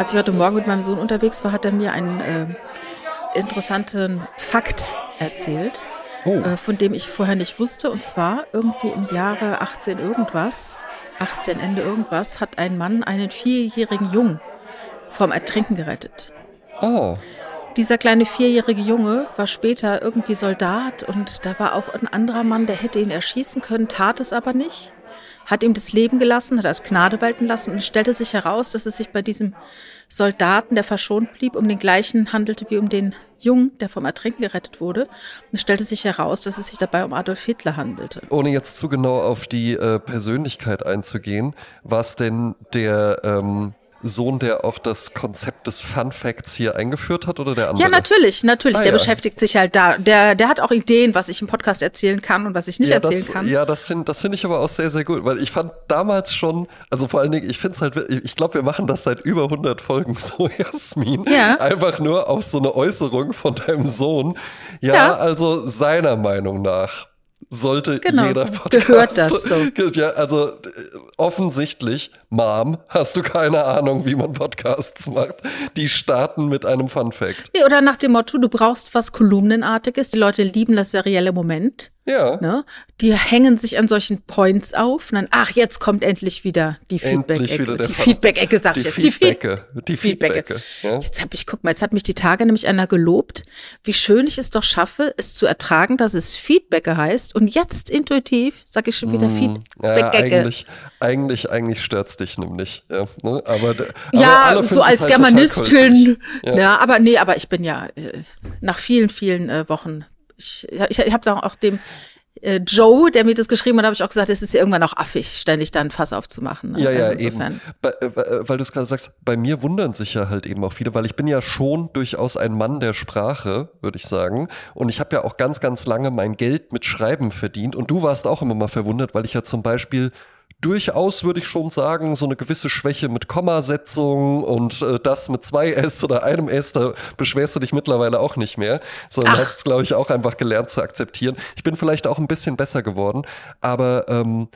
Als ich heute Morgen mit meinem Sohn unterwegs war, hat er mir einen äh, interessanten Fakt erzählt, Oh. äh, von dem ich vorher nicht wusste. Und zwar irgendwie im Jahre 18 irgendwas, 18 Ende irgendwas, hat ein Mann einen vierjährigen Jungen vom Ertrinken gerettet. Oh. Dieser kleine vierjährige Junge war später irgendwie Soldat und da war auch ein anderer Mann, der hätte ihn erschießen können, tat es aber nicht, hat ihm das Leben gelassen, hat als Gnade walten lassen und stellte sich heraus, dass es sich bei diesem Soldaten, der verschont blieb, um den gleichen handelte wie um den Jungen, der vom Ertrinken gerettet wurde. Und stellte sich heraus, dass es sich dabei um Adolf Hitler handelte. Ohne jetzt zu genau auf die äh, Persönlichkeit einzugehen, war es denn der ähm, Sohn, der auch das Konzept des Fun Facts hier eingeführt hat oder der andere? Ja, natürlich, natürlich. Ah, der ja. beschäftigt sich halt da. Der, der hat auch Ideen, was ich im Podcast erzählen kann und was ich nicht ja, erzählen das, kann. Ja, das finde das find ich aber auch sehr, sehr gut, weil ich fand damals schon, also vor allen Dingen, ich finde es halt, ich glaube, wir machen das seit über 100 Folgen so, Jasmin. Ja. Einfach nur auf so eine Äußerung von deinem Sohn. Ja, Ja. also seiner Meinung nach sollte Genau, jeder Podcast. gehört das so. Ja, also äh, offensichtlich, Mom, hast du keine Ahnung, wie man Podcasts macht. Die starten mit einem Fun Fact. Nee, oder nach dem Motto, du brauchst was Kolumnenartiges. Die Leute lieben das serielle Moment. Ja. Ne? Die hängen sich an solchen Points auf und dann, ach, jetzt kommt endlich wieder die Feedback-Ecke. Die Feedback-Ecke, sag ich jetzt. Feedbacke. Die Feedbacke. Feedbacke. Ja. Jetzt hab ich, guck mal, jetzt hat mich die Tage nämlich einer gelobt, wie schön ich es doch schaffe, es zu ertragen, dass es Feedbacke heißt. Und jetzt intuitiv sage ich schon wieder Hm. Ja, Feedback-Ecke. eigentlich, eigentlich, eigentlich stört's dich nämlich. Ja, ne? aber, Ja, aber alle so als halt Germanistin. Ja. Ja. aber nee, aber ich bin ja äh, nach vielen, vielen äh, Wochen. Ich, ich, ich habe da auch dem äh, Joe, der mir das geschrieben hat, habe ich auch gesagt, es ist ja irgendwann auch affig, ständig dann Fass aufzumachen. Ne? Ja, ja, Also insofern. eben. Bei, äh, weil du es gerade sagst, bei mir wundern sich ja halt eben auch viele, weil ich bin ja schon durchaus ein Mann der Sprache, würde ich sagen. Und ich habe ja auch ganz, ganz lange mein Geld mit Schreiben verdient. Und du warst auch immer mal verwundert, weil ich ja zum Beispiel durchaus, würde ich schon sagen, so eine gewisse Schwäche mit Kommasetzung und äh, das mit zwei S oder einem S, da beschwerst du dich mittlerweile auch nicht mehr, sondern Ach. hast es, glaube ich, auch einfach gelernt zu akzeptieren. Ich bin vielleicht auch ein bisschen besser geworden, aber ähm,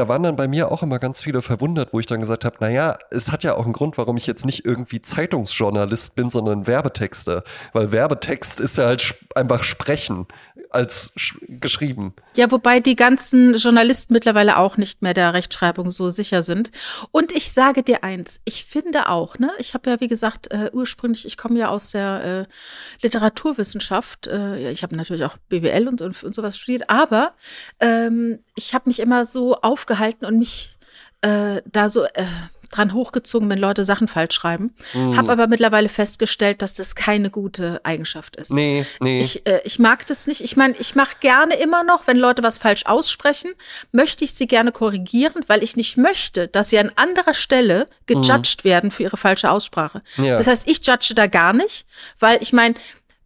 da waren dann bei mir auch immer ganz viele verwundert, wo ich dann gesagt habe, naja, es hat ja auch einen Grund, warum ich jetzt nicht irgendwie Zeitungsjournalist bin, sondern Werbetexter. Weil Werbetext ist ja halt einfach sprechen als sch geschrieben. Ja, wobei die ganzen Journalisten mittlerweile auch nicht mehr der Rechtschreibung so sicher sind. Und ich sage dir eins, ich finde auch, ne, ich habe ja, wie gesagt, äh, ursprünglich, ich komme ja aus der äh, Literaturwissenschaft, äh, ich habe natürlich auch BWL und, und, und sowas studiert, aber ähm, ich habe mich immer so aufgehalten und mich äh, da so äh, dran hochgezogen, wenn Leute Sachen falsch schreiben. Mhm. Habe aber mittlerweile festgestellt, dass das keine gute Eigenschaft ist. Nee, nee. Ich, äh, ich mag das nicht. Ich meine, ich mache gerne immer noch, wenn Leute was falsch aussprechen, möchte ich sie gerne korrigieren, weil ich nicht möchte, dass sie an anderer Stelle gejudged werden für ihre falsche Aussprache. Ja. Das heißt, ich judge da gar nicht, weil ich meine,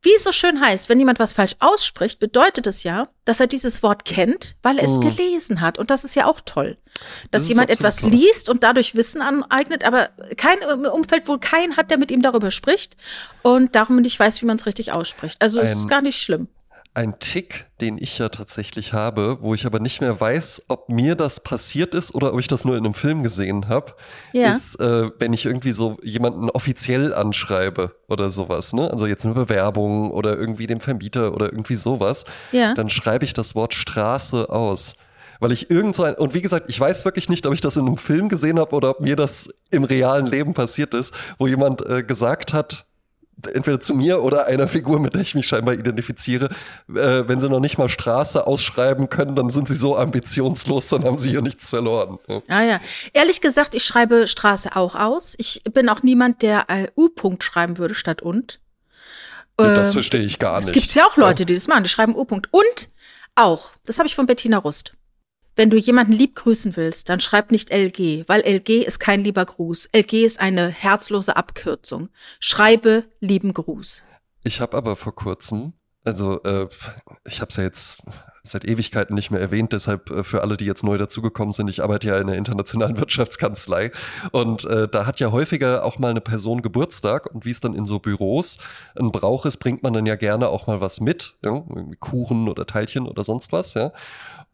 wie es so schön heißt, wenn jemand was falsch ausspricht, bedeutet es ja, dass er dieses Wort kennt, weil er es gelesen hat. Und das ist ja auch toll. Dass Das jemand etwas toll. liest und dadurch Wissen aneignet, aber kein Umfeld wohl keinen hat, der mit ihm darüber spricht und darum nicht weiß, wie man es richtig ausspricht. Also es Ein- ist gar nicht schlimm. Ein Tick, den ich ja tatsächlich habe, wo ich aber nicht mehr weiß, ob mir das passiert ist oder ob ich das nur in einem Film gesehen habe, Ja. ist, äh, wenn ich irgendwie so jemanden offiziell anschreibe oder sowas, ne? Also jetzt eine Bewerbung oder irgendwie dem Vermieter oder irgendwie sowas, Ja. dann schreibe ich das Wort Straße aus. Weil ich irgend so ein, und wie gesagt, ich weiß wirklich nicht, ob ich das in einem Film gesehen habe oder ob mir das im realen Leben passiert ist, wo jemand äh, gesagt hat, entweder zu mir oder einer Figur, mit der ich mich scheinbar identifiziere, äh, wenn sie noch nicht mal Straße ausschreiben können, dann sind sie so ambitionslos, dann haben sie hier nichts verloren. Ah ja. Ehrlich gesagt, ich schreibe Straße auch aus. Ich bin auch niemand, der äh, U-Punkt schreiben würde statt und. das Ähm, verstehe ich gar Es nicht. gibt ja auch Leute, die das machen, die schreiben U-Punkt. Und auch, das habe ich von Bettina Rust. Wenn du jemanden lieb grüßen willst, dann schreib nicht LG, weil LG ist kein lieber Gruß. LG ist eine herzlose Abkürzung. Schreibe lieben Gruß. Ich habe aber vor kurzem, also äh, ich habe es ja jetzt seit Ewigkeiten nicht mehr erwähnt, deshalb äh, für alle, die jetzt neu dazugekommen sind, ich arbeite ja in der internationalen Wirtschaftskanzlei und äh, da hat ja häufiger auch mal eine Person Geburtstag und wie es dann in so Büros ein Brauch ist, bringt man dann ja gerne auch mal was mit, ja? Kuchen oder Teilchen oder sonst was, ja.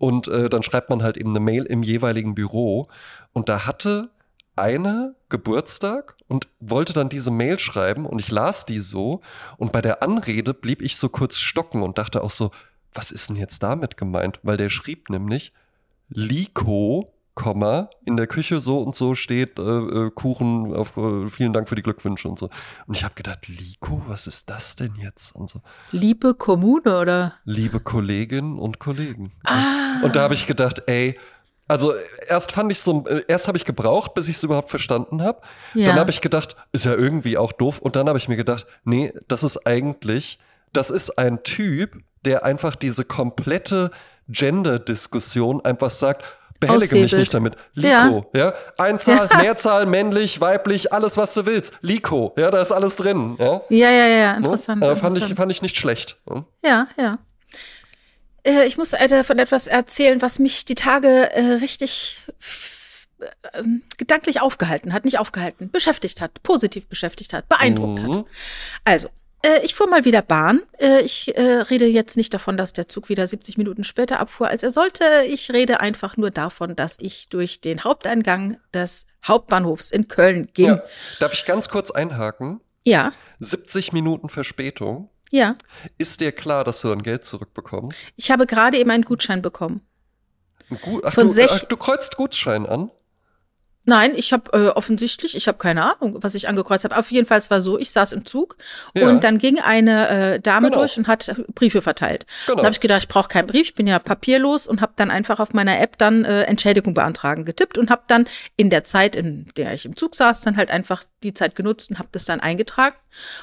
Und äh, dann schreibt man halt eben eine Mail im jeweiligen Büro und da hatte eine Geburtstag und wollte dann diese Mail schreiben und ich las die so und bei der Anrede blieb ich so kurz stocken und dachte auch so, was ist denn jetzt damit gemeint? Weil der schrieb nämlich Liko, Komma, in der Küche so und so steht äh, äh, Kuchen, auf, äh, vielen Dank für die Glückwünsche und so. Und ich habe gedacht, Liko, was ist das denn jetzt? Und so. Liebe Kommune oder? Liebe Kolleginnen und Kollegen. Ah. Und da habe ich gedacht, ey, also erst fand ich so, erst habe ich gebraucht, bis ich es überhaupt verstanden habe. Ja. Dann habe ich gedacht, ist ja irgendwie auch doof. Und dann habe ich mir gedacht, nee, das ist eigentlich, das ist ein Typ, der einfach diese komplette Gender-Diskussion einfach sagt, behellige mich Aushebelt. nicht damit. Liko, ja. Einzahl, Mehrzahl, männlich, weiblich, alles, was du willst. Liko, ja, da ist alles drin. Ja, Ja, ja, ja, Ne? interessant. Äh, fand, ich, interessant. fand ich nicht schlecht. ne? Ja, ja. Äh, ich muss äh, davon etwas erzählen, was mich die Tage äh, richtig äh, ähm, gedanklich aufgehalten hat, nicht aufgehalten, beschäftigt hat, positiv beschäftigt hat, beeindruckt hat. Mhm. Also, äh, ich fuhr mal wieder Bahn. Äh, ich rede jetzt nicht davon, dass der Zug wieder 70 Minuten später abfuhr, als er sollte. Ich rede einfach nur davon, dass ich durch den Haupteingang des Hauptbahnhofs in Köln ging. Ja. Darf ich ganz kurz einhaken? Ja, 70 Minuten Verspätung. Ja. Ist dir klar, dass du dann Geld zurückbekommst? Ich habe gerade eben einen Gutschein bekommen. Ein Gu- Ach, Von du, ach, du kreuzt Gutschein an? Nein, ich habe äh, offensichtlich, ich habe keine Ahnung, was ich angekreuzt habe. Auf jeden Fall, es war so, ich saß im Zug Ja. und dann ging eine äh, Dame Genau. durch und hat Briefe verteilt. Genau. Da habe ich gedacht, ich brauche keinen Brief, ich bin ja papierlos und habe dann einfach auf meiner App dann äh, Entschädigung beantragen getippt und habe dann in der Zeit, in der ich im Zug saß, dann halt einfach die Zeit genutzt und habe das dann eingetragen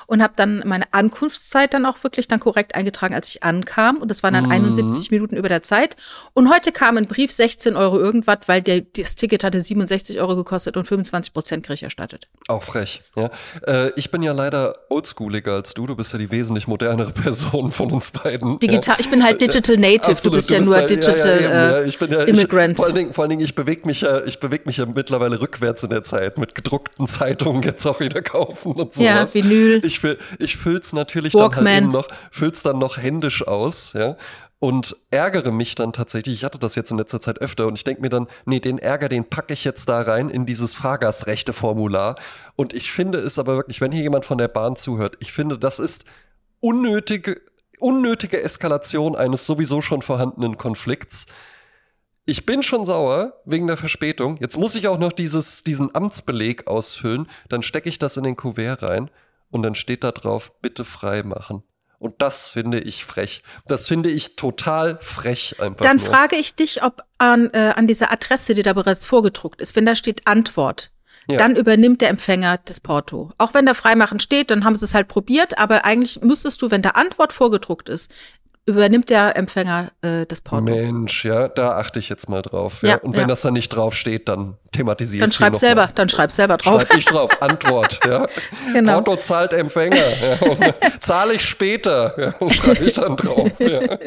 und habe dann meine Ankunftszeit dann auch wirklich dann korrekt eingetragen, als ich ankam und das waren dann Mhm. 71 Minuten über der Zeit und heute kam ein Brief 16 Euro irgendwas, weil der, das Ticket hatte 67 Euro gekostet und 25 Prozent krieg ich erstattet. Auch frech, ja. Äh, ich bin ja leider oldschooliger als du. Du bist ja die wesentlich modernere Person von uns beiden. Digital, ja. ich bin halt Digital Native, Absolut, du bist ja nur halt- Digital eben, äh, ja. Ich bin ja, Immigrant. Ich, vor allen Dingen, vor allen Dingen ich bewege mich ja, ich bewege mich ja mittlerweile rückwärts in der Zeit mit gedruckten Zeitungen jetzt auch wieder kaufen und sowas. Ja, Vinyl. Ich, ich füll's natürlich Walkman. dann halt eben noch, füll's dann noch händisch aus, ja. Und ärgere mich dann tatsächlich, ich hatte das jetzt in letzter Zeit öfter und ich denke mir dann, nee, den Ärger, den packe ich jetzt da rein in dieses Fahrgastrechte-Formular. Und ich finde es aber wirklich, wenn hier jemand von der Bahn zuhört, ich finde, das ist unnötige, unnötige Eskalation eines sowieso schon vorhandenen Konflikts. Ich bin schon sauer wegen der Verspätung. Jetzt muss ich auch noch dieses, diesen Amtsbeleg ausfüllen. Dann stecke ich das in den Kuvert rein und dann steht da drauf, bitte frei machen. Und das finde ich frech. Das finde ich total frech einfach. Dann nur. frage ich dich, ob an, äh, an dieser Adresse, die da bereits vorgedruckt ist, wenn da steht Antwort, Ja. dann übernimmt der Empfänger das Porto. Auch wenn da Freimachen steht, dann haben sie es halt probiert, aber eigentlich müsstest du, wenn da Antwort vorgedruckt ist, übernimmt der Empfänger äh, das Porto. Mensch, ja, da achte ich jetzt mal drauf. Ja. Ja, Und wenn ja. das dann nicht drauf steht, dann thematisiere Dann ich schreib selber, dann schreib selber drauf. Schreib ich drauf, Antwort, ja. Genau. Porto zahlt Empfänger. Ja. Zahle ich später, ja. schreibe ich dann drauf. Ja.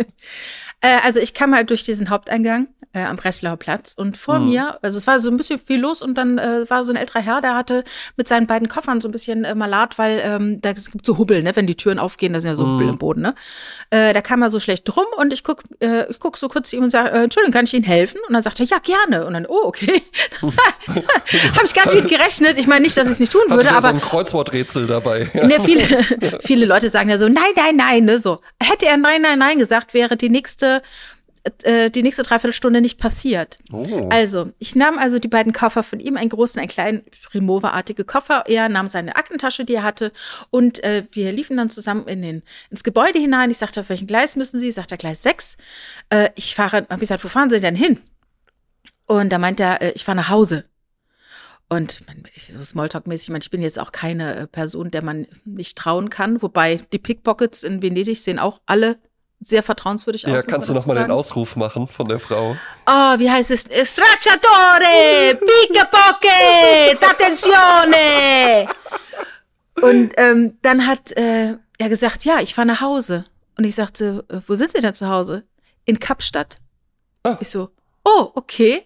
Äh, also ich kam halt durch diesen Haupteingang äh, am Breslauer Platz und vor Hm. mir, also es war so ein bisschen viel los und dann äh, war so ein älterer Herr, der hatte mit seinen beiden Koffern so ein bisschen äh, Malat, weil ähm, da es gibt so Hubbel, ne, wenn die Türen aufgehen, da sind ja so Hubbel im Boden, ne. Äh, da kam er so schlecht drum und ich guck, äh, ich guck so kurz zu ihm und sage, äh, Entschuldigung, kann ich Ihnen helfen? Und dann sagt er, ja, gerne. Und dann, oh, okay. Habe ich gar nicht mit gerechnet. Ich meine nicht, dass ich es nicht tun würde, aber so ein Kreuzworträtsel dabei. Ja. Ne, viele, viele Leute sagen ja so, nein, nein, nein, ne, so. Hätte er nein, nein, nein gesagt, wäre die nächste, äh, die nächste Dreiviertelstunde nicht passiert. Oh. Also, ich nahm also die beiden Koffer von ihm, einen großen, einen kleinen, Remover-artige Koffer. Er nahm seine Aktentasche, die er hatte, und äh, wir liefen dann zusammen in den, ins Gebäude hinein. Ich sagte, auf welchen Gleis müssen Sie? Sagt er, Gleis 6. Äh, ich fahre, hab ich gesagt, wo fahren Sie denn hin? Und da meint er, äh, ich fahre nach Hause. Und so Smalltalk-mäßig, ich meine, ich bin jetzt auch keine äh, Person, der man nicht trauen kann. Wobei die Pickpockets in Venedig sehen auch alle sehr vertrauenswürdig aus. Ja, kannst du man noch mal dazu den. Ausruf machen von der Frau? Oh, wie heißt es? Stracciatore! Pickpocket! Attenzione! Und ähm, dann hat äh, er gesagt, ja, ich fahre nach Hause. Und ich sagte, äh, wo sind Sie denn zu Hause? In Kapstadt. Ah. Ich so, oh, okay.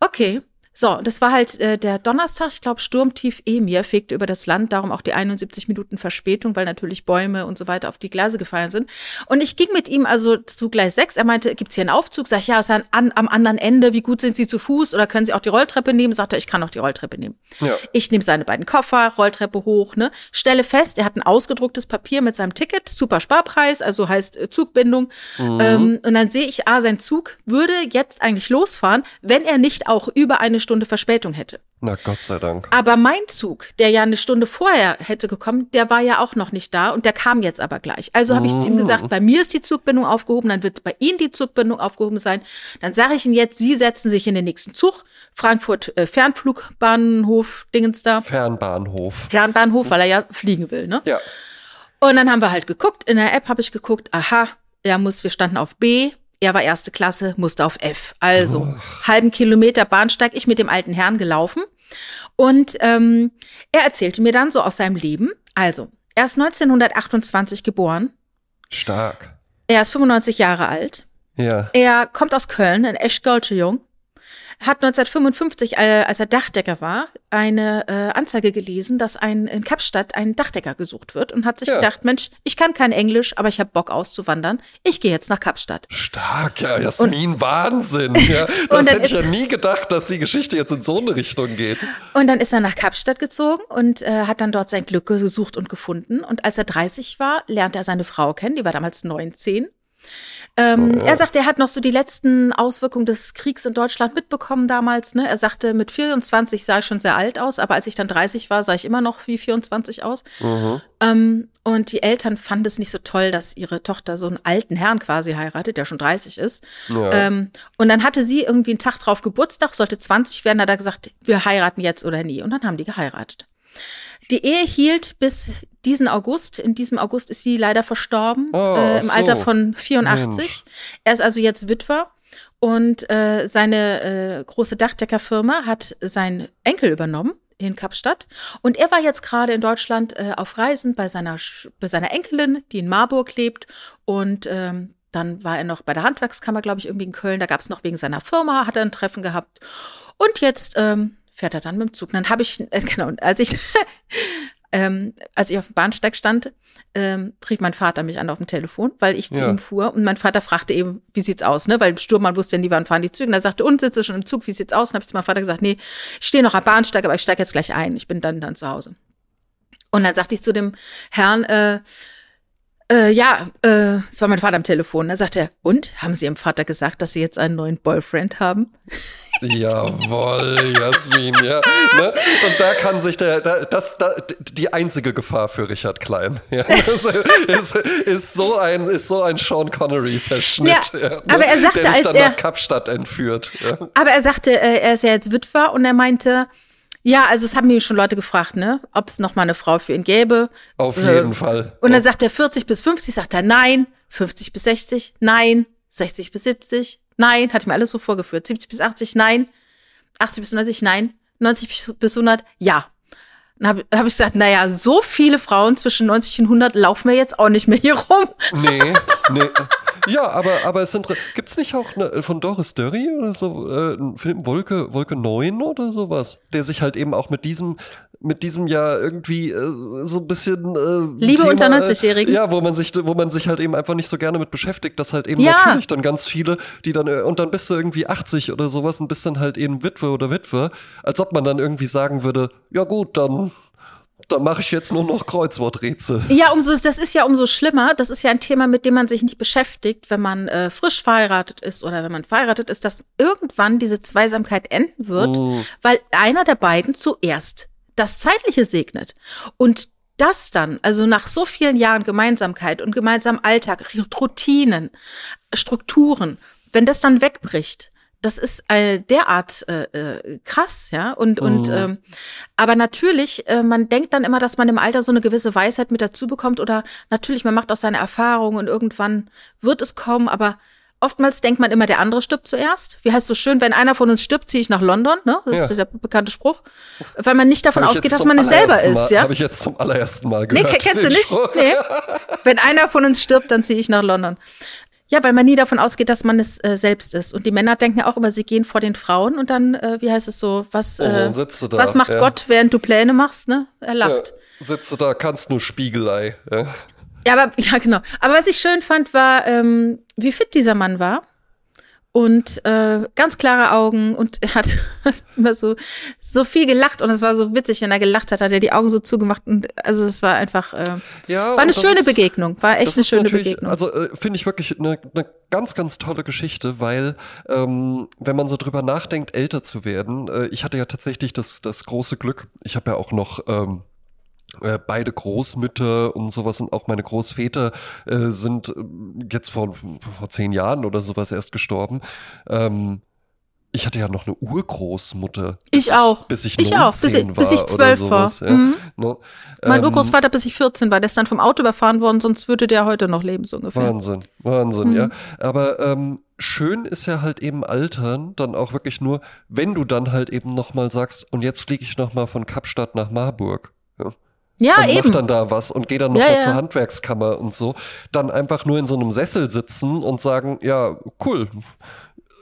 Okay. So, das war halt äh, der Donnerstag, ich glaube, Sturmtief Emir fegte über das Land, darum auch die 71 Minuten Verspätung, weil natürlich Bäume und so weiter auf die Gleise gefallen sind. Und ich ging mit ihm also zu Gleis 6. Er meinte, gibt's hier einen Aufzug? Sag ich, ja, ist an, an, am anderen Ende. Wie gut sind Sie zu Fuß? Oder können Sie auch die Rolltreppe nehmen? Sagt er, ich kann auch die Rolltreppe nehmen. Ja. Ich nehme seine beiden Koffer, Rolltreppe hoch, ne? Stelle fest, er hat ein ausgedrucktes Papier mit seinem Ticket, super Sparpreis, also heißt äh, Zugbindung. Ähm, und dann sehe ich, ah, sein Zug würde jetzt eigentlich losfahren, wenn er nicht auch über eine Stunde Verspätung hätte. Na Gott sei Dank. Aber mein Zug, der ja eine Stunde vorher hätte gekommen, der war ja auch noch nicht da und der kam jetzt aber gleich. Also habe ich zu ihm gesagt, bei mir ist die Zugbindung aufgehoben, dann wird bei Ihnen die Zugbindung aufgehoben sein. Dann sage ich Ihnen jetzt, Sie setzen sich in den nächsten Zug, Frankfurt äh, Fernflugbahnhof, Dingens da, Fernbahnhof. Fernbahnhof, weil er ja fliegen will, ne? Ja. Und dann haben wir halt geguckt, in der App habe ich geguckt, aha, er muss, wir standen auf B, er war erste Klasse, musste auf F. Also halben Kilometer Bahnsteig, ich mit dem alten Herrn gelaufen. Und ähm, er erzählte mir dann so aus seinem Leben. Also, er ist 1928 geboren, Stark. er ist 95 Jahre alt, Ja. er kommt aus Köln, ein echt Jung. Hat 1955, äh, als er Dachdecker war, eine äh, Anzeige gelesen, dass ein, in Kapstadt ein Dachdecker gesucht wird und hat sich Ja. gedacht, Mensch, ich kann kein Englisch, aber ich habe Bock auszuwandern. Ich gehe jetzt nach Kapstadt. Stark, ja, Jasmin, Wahnsinn. Ja. Das hätte ich ja nie gedacht, dass die Geschichte jetzt in so eine Richtung geht. Und dann ist er nach Kapstadt gezogen und äh, hat dann dort sein Glück gesucht und gefunden. Und als er 30 war, lernte er seine Frau kennen, die war damals 19. Ähm, Er sagt, er hat noch so die letzten Auswirkungen des Kriegs in Deutschland mitbekommen damals. Ne? Er sagte, mit 24 sah ich schon sehr alt aus, aber als ich dann 30 war, sah ich immer noch wie 24 aus. Ähm, und die Eltern fanden es nicht so toll, dass ihre Tochter so einen alten Herrn quasi heiratet, der schon 30 ist. Ja. Ähm, und dann hatte sie irgendwie einen Tag drauf Geburtstag, sollte 20 werden, hat er gesagt, wir heiraten jetzt oder nie. Und dann haben die geheiratet. Die Ehe hielt bis diesen August. In diesem August ist sie leider verstorben, Oh, äh, im so. Alter von 84. Mensch. Er ist also jetzt Witwer. Und äh, seine äh, große Dachdeckerfirma hat seinen Enkel übernommen in Kapstadt. Und er war jetzt gerade in Deutschland äh, auf Reisen bei seiner, bei seiner Enkelin, die in Marburg lebt. Und ähm, dann war er noch bei der Handwerkskammer, glaube ich, irgendwie in Köln. Da gab es noch wegen seiner Firma, hat er ein Treffen gehabt. Und jetzt ähm, fährt er dann mit dem Zug. Dann habe ich, äh, genau, als ich, ähm, als ich auf dem Bahnsteig stand, ähm, rief mein Vater mich an auf dem Telefon, weil ich zu Ja. ihm fuhr. Und mein Vater fragte eben, wie sieht's aus, ne? Weil Sturmmann wusste ja nie, wann fahren die Züge. Und er sagte, und sitze schon im Zug, wie sieht's aus? Und habe ich zu meinem Vater gesagt, nee, ich stehe noch am Bahnsteig, aber ich steige jetzt gleich ein. Ich bin dann dann zu Hause. Und dann sagte ich zu dem Herrn, äh, äh, ja, äh, es war mein Vater am Telefon. Da sagte er, und haben Sie Ihrem Vater gesagt, dass Sie jetzt einen neuen Boyfriend haben? Jawohl, Jasmin, ja. Ne? Und da kann sich der, da, das, da, die einzige Gefahr für Richard Klein. Ja, das ist, ist, so ein, ist so ein Sean Connery-Verschnitt. Ja, ja, ne? aber er sagte, der als dann er- nach Kapstadt entführt. Ja. Aber er sagte, äh, er ist ja jetzt Witwer und er meinte, ja, also es haben mich schon Leute gefragt, ne, ob es noch mal eine Frau für ihn gäbe. Auf Äh, jeden Fall. Und dann sagt er 40 bis 50, sagt er nein, 50 bis 60, nein, 60 bis 70, nein, hat ihm alles so vorgeführt. 70 bis 80, nein, 80 bis 90, nein, 90 bis- bis 100, ja. Dann habe hab ich gesagt, naja, so viele Frauen zwischen 90 und 100 laufen wir jetzt auch nicht mehr hier rum. Nee, nee. Ja, aber, aber es sind. Gibt's nicht auch eine, von Doris Dörry oder so äh, einen Film Wolke, Wolke 9 oder sowas? Der sich halt eben auch mit diesem, mit diesem ja irgendwie äh, so ein bisschen. Äh, Liebe Thema, unter äh, 90-Jährigen? Ja, wo man sich, wo man sich halt eben einfach nicht so gerne mit beschäftigt, dass halt eben Ja. natürlich dann ganz viele, die dann, äh, und dann bist du irgendwie 80 oder sowas und bist dann halt eben Witwe oder Witwe, als ob man dann irgendwie sagen würde, ja gut, dann. Dann mache ich jetzt nur noch Kreuzworträtsel. Ja, umso, das ist ja umso schlimmer. Das ist ja ein Thema, mit dem man sich nicht beschäftigt, wenn man äh, frisch verheiratet ist oder wenn man verheiratet ist, dass irgendwann diese Zweisamkeit enden wird, weil einer der beiden zuerst das Zeitliche segnet. Und das dann, also nach so vielen Jahren Gemeinsamkeit und gemeinsamem Alltag, Routinen, Strukturen, wenn das dann wegbricht, das ist äh, derart äh, äh, krass, ja. Und, und ähm, aber natürlich, äh, man denkt dann immer, dass man im Alter so eine gewisse Weisheit mit dazu bekommt oder natürlich, man macht aus seiner Erfahrung und irgendwann wird es kommen, aber oftmals denkt man immer, der andere stirbt zuerst. Wie heißt so schön, wenn einer von uns stirbt, ziehe ich nach London, ne? Das ist Ja. der bekannte Spruch. Weil man nicht davon ausgeht, dass man es selber ist, Mal, ja. Habe ich jetzt zum allerersten Mal Nee, gehört. kennst du nicht? Nee. Wenn einer von uns stirbt, dann ziehe ich nach London. Ja, weil man nie davon ausgeht, dass man es äh, selbst ist. Und die Männer denken auch immer, sie gehen vor den Frauen und dann, äh, wie heißt es so, was, Oh, äh, da, was macht ja. Gott, während du Pläne machst, ne? Er Ja, lacht. sitzt du da, kannst nur Spiegelei. Ja. Ja, aber ja, genau. Aber was ich schön fand, war, ähm, wie fit dieser Mann war. Und äh, ganz klare Augen und er hat immer so, so viel gelacht und es war so witzig, wenn er gelacht hat, hat er die Augen so zugemacht und also es war einfach, äh, Ja, war eine schöne ist- Begegnung, war echt eine schöne Begegnung. Also äh, finde ich wirklich eine, eine ganz, ganz tolle Geschichte, weil ähm, wenn man so drüber nachdenkt, älter zu werden, äh, ich hatte ja tatsächlich das, das große Glück, ich habe ja auch noch ähm, äh, beide Großmütter und sowas und auch meine Großväter äh, sind äh, jetzt vor, vor zehn Jahren oder sowas erst gestorben. Ähm, ich hatte ja noch eine Urgroßmutter. Ich auch. Bis ich, Ich auch, bis ich- 19 bis ich war oder 12 war. sowas, Ja. Mhm. Mein Ähm, Urgroßvater, bis ich 14 war, der ist dann vom Auto überfahren worden, sonst würde der heute noch leben, so ungefähr. Wahnsinn, Wahnsinn, Mhm. ja. Aber ähm, schön ist ja halt eben Altern dann auch wirklich nur, wenn du dann halt eben nochmal sagst, und jetzt fliege ich nochmal von Kapstadt nach Marburg. Ja. Ja, und eben. mach dann da was und geh dann nochmal Ja, ja. zur Handwerkskammer und so. Dann einfach nur in so einem Sessel sitzen und sagen, ja, cool.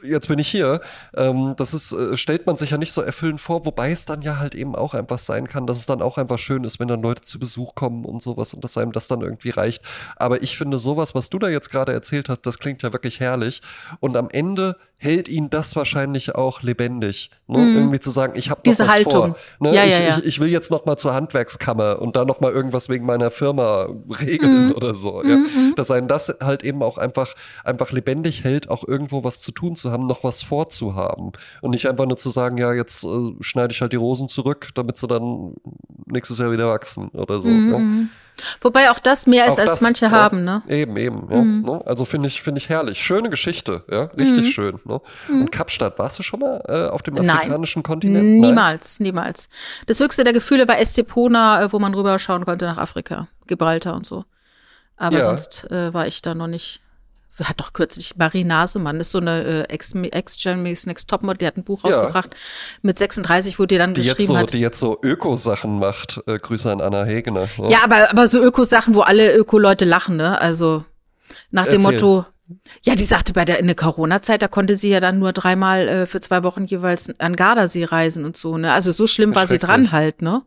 Jetzt bin ich hier. Ähm, das ist, äh, stellt man sich ja nicht so erfüllend vor, wobei es dann ja halt eben auch einfach sein kann, dass es dann auch einfach schön ist, wenn dann Leute zu Besuch kommen und sowas und dass einem das dann irgendwie reicht. Aber ich finde sowas, was du da jetzt gerade erzählt hast, das klingt ja wirklich herrlich. Und am Ende hält ihn das wahrscheinlich auch lebendig. Ne? Mhm. Irgendwie zu sagen, ich habe noch Diese was Haltung. vor. Ne? Ja, ich, ja, ja. Ich, ich will jetzt noch mal zur Handwerkskammer und da noch mal irgendwas wegen meiner Firma regeln Mhm. oder so. Ja? Dass einen das halt eben auch einfach, einfach lebendig hält, auch irgendwo was zu tun zu haben, noch was vorzuhaben. Und nicht einfach nur zu sagen, ja, jetzt äh, schneide ich halt die Rosen zurück, damit sie dann nächstes Jahr wieder wachsen oder so. Mhm, ne? Mhm. Wobei auch das mehr ist, als das, manche ja, haben, ne? Eben, eben. Ja, Mhm. ne? Also finde ich, finde ich herrlich. Schöne Geschichte, ja, richtig Mhm. schön. Ne? Und Kapstadt, warst du schon mal äh, auf dem Nein. afrikanischen Kontinent? Nein? Niemals, niemals. Das höchste der Gefühle war Estepona, äh, wo man rüberschauen konnte nach Afrika, Gibraltar und so. Aber Ja. sonst äh, war ich da noch nicht. Hat doch kürzlich Marie Nasemann, ist so eine äh, Ex- Ex-Germany's Next Topmodel, die hat ein Buch Ja. rausgebracht mit 36, wo die dann Die jetzt, geschrieben so, hat. die jetzt so Öko-Sachen macht. Äh, Grüße an Anna Hegener. ne? Ja, aber, aber so Öko-Sachen, wo alle Öko-Leute lachen, ne? Also nach dem Erzähl. Motto, ja, die sagte bei der in der Corona-Zeit, da konnte sie ja dann nur dreimal äh, für zwei Wochen jeweils an Gardasee reisen und so, ne? Also so schlimm war sie dran halt, ne?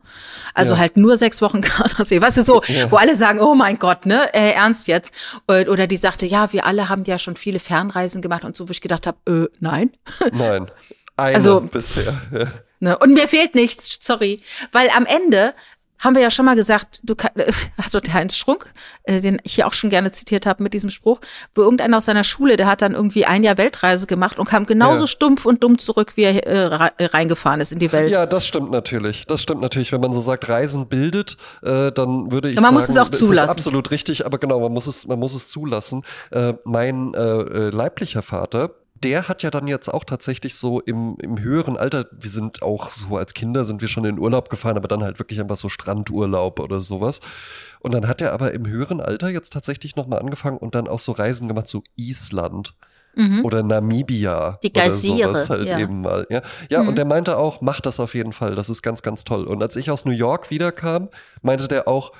Also Ja. halt nur sechs Wochen Gardasee. Weißt du, so, wo alle sagen, oh mein Gott, ne? Äh, ernst jetzt. Oder, oder die sagte, ja, wir alle haben ja schon viele Fernreisen gemacht und so, wo ich gedacht habe, äh, nein. Nein. Eine Also- bisher. Ja. Ne? Und mir fehlt nichts, sorry. Weil am Ende haben wir ja schon mal gesagt, du kann, äh, hat doch der Heinz Strunk, äh, den ich hier auch schon gerne zitiert habe mit diesem Spruch, wo irgendeiner aus seiner Schule, der hat dann irgendwie ein Jahr Weltreise gemacht und kam genauso Ja. stumpf und dumm zurück, wie er äh, äh, reingefahren ist in die Welt. Ja, das stimmt natürlich. Das stimmt natürlich. Wenn man so sagt, Reisen bildet, äh, dann würde ich Ja, man sagen, muss es auch das zulassen. ist absolut richtig, aber genau, man muss es, man muss es zulassen. Äh, mein äh, äh, leiblicher Vater, der hat ja dann jetzt auch tatsächlich so im, im höheren Alter, wir sind auch so als Kinder sind wir schon in Urlaub gefahren, aber dann halt wirklich einfach so Strandurlaub oder sowas. Und dann hat er aber im höheren Alter jetzt tatsächlich nochmal angefangen und dann auch so Reisen gemacht, so Island Mhm. oder Namibia. Die oder Geysire, sowas halt ja. eben mal. Ja, ja Mhm. und der meinte auch, mach das auf jeden Fall, das ist ganz, ganz toll. Und als ich aus New York wiederkam, meinte der auch,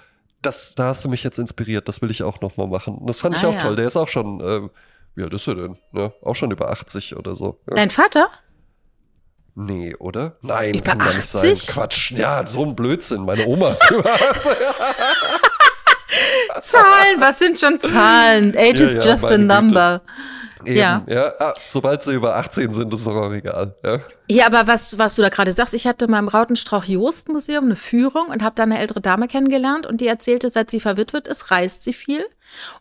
das, da hast du mich jetzt inspiriert, das will ich auch nochmal machen. Und das fand ich Ah, auch ja. toll. Der ist auch schon, ähm, wie alt ist er denn? Ja, auch schon über 80 oder so. Ja. Dein Vater? Nee, oder? Nein, Über kann gar nicht sein. 80? Quatsch. Ja, so ein Blödsinn. Meine Oma ist über 80. Zahlen, was sind schon Zahlen? Age Ja, is just a meine Güte. Eben, Ja. ja. Ah, sobald sie über 18 sind, ist doch auch egal. Ja. Ja, aber was, was du da gerade sagst, ich hatte mal im Rautenstrauch-Jost-Museum eine Führung und habe da eine ältere Dame kennengelernt und die erzählte, seit sie verwitwet ist, reist sie viel.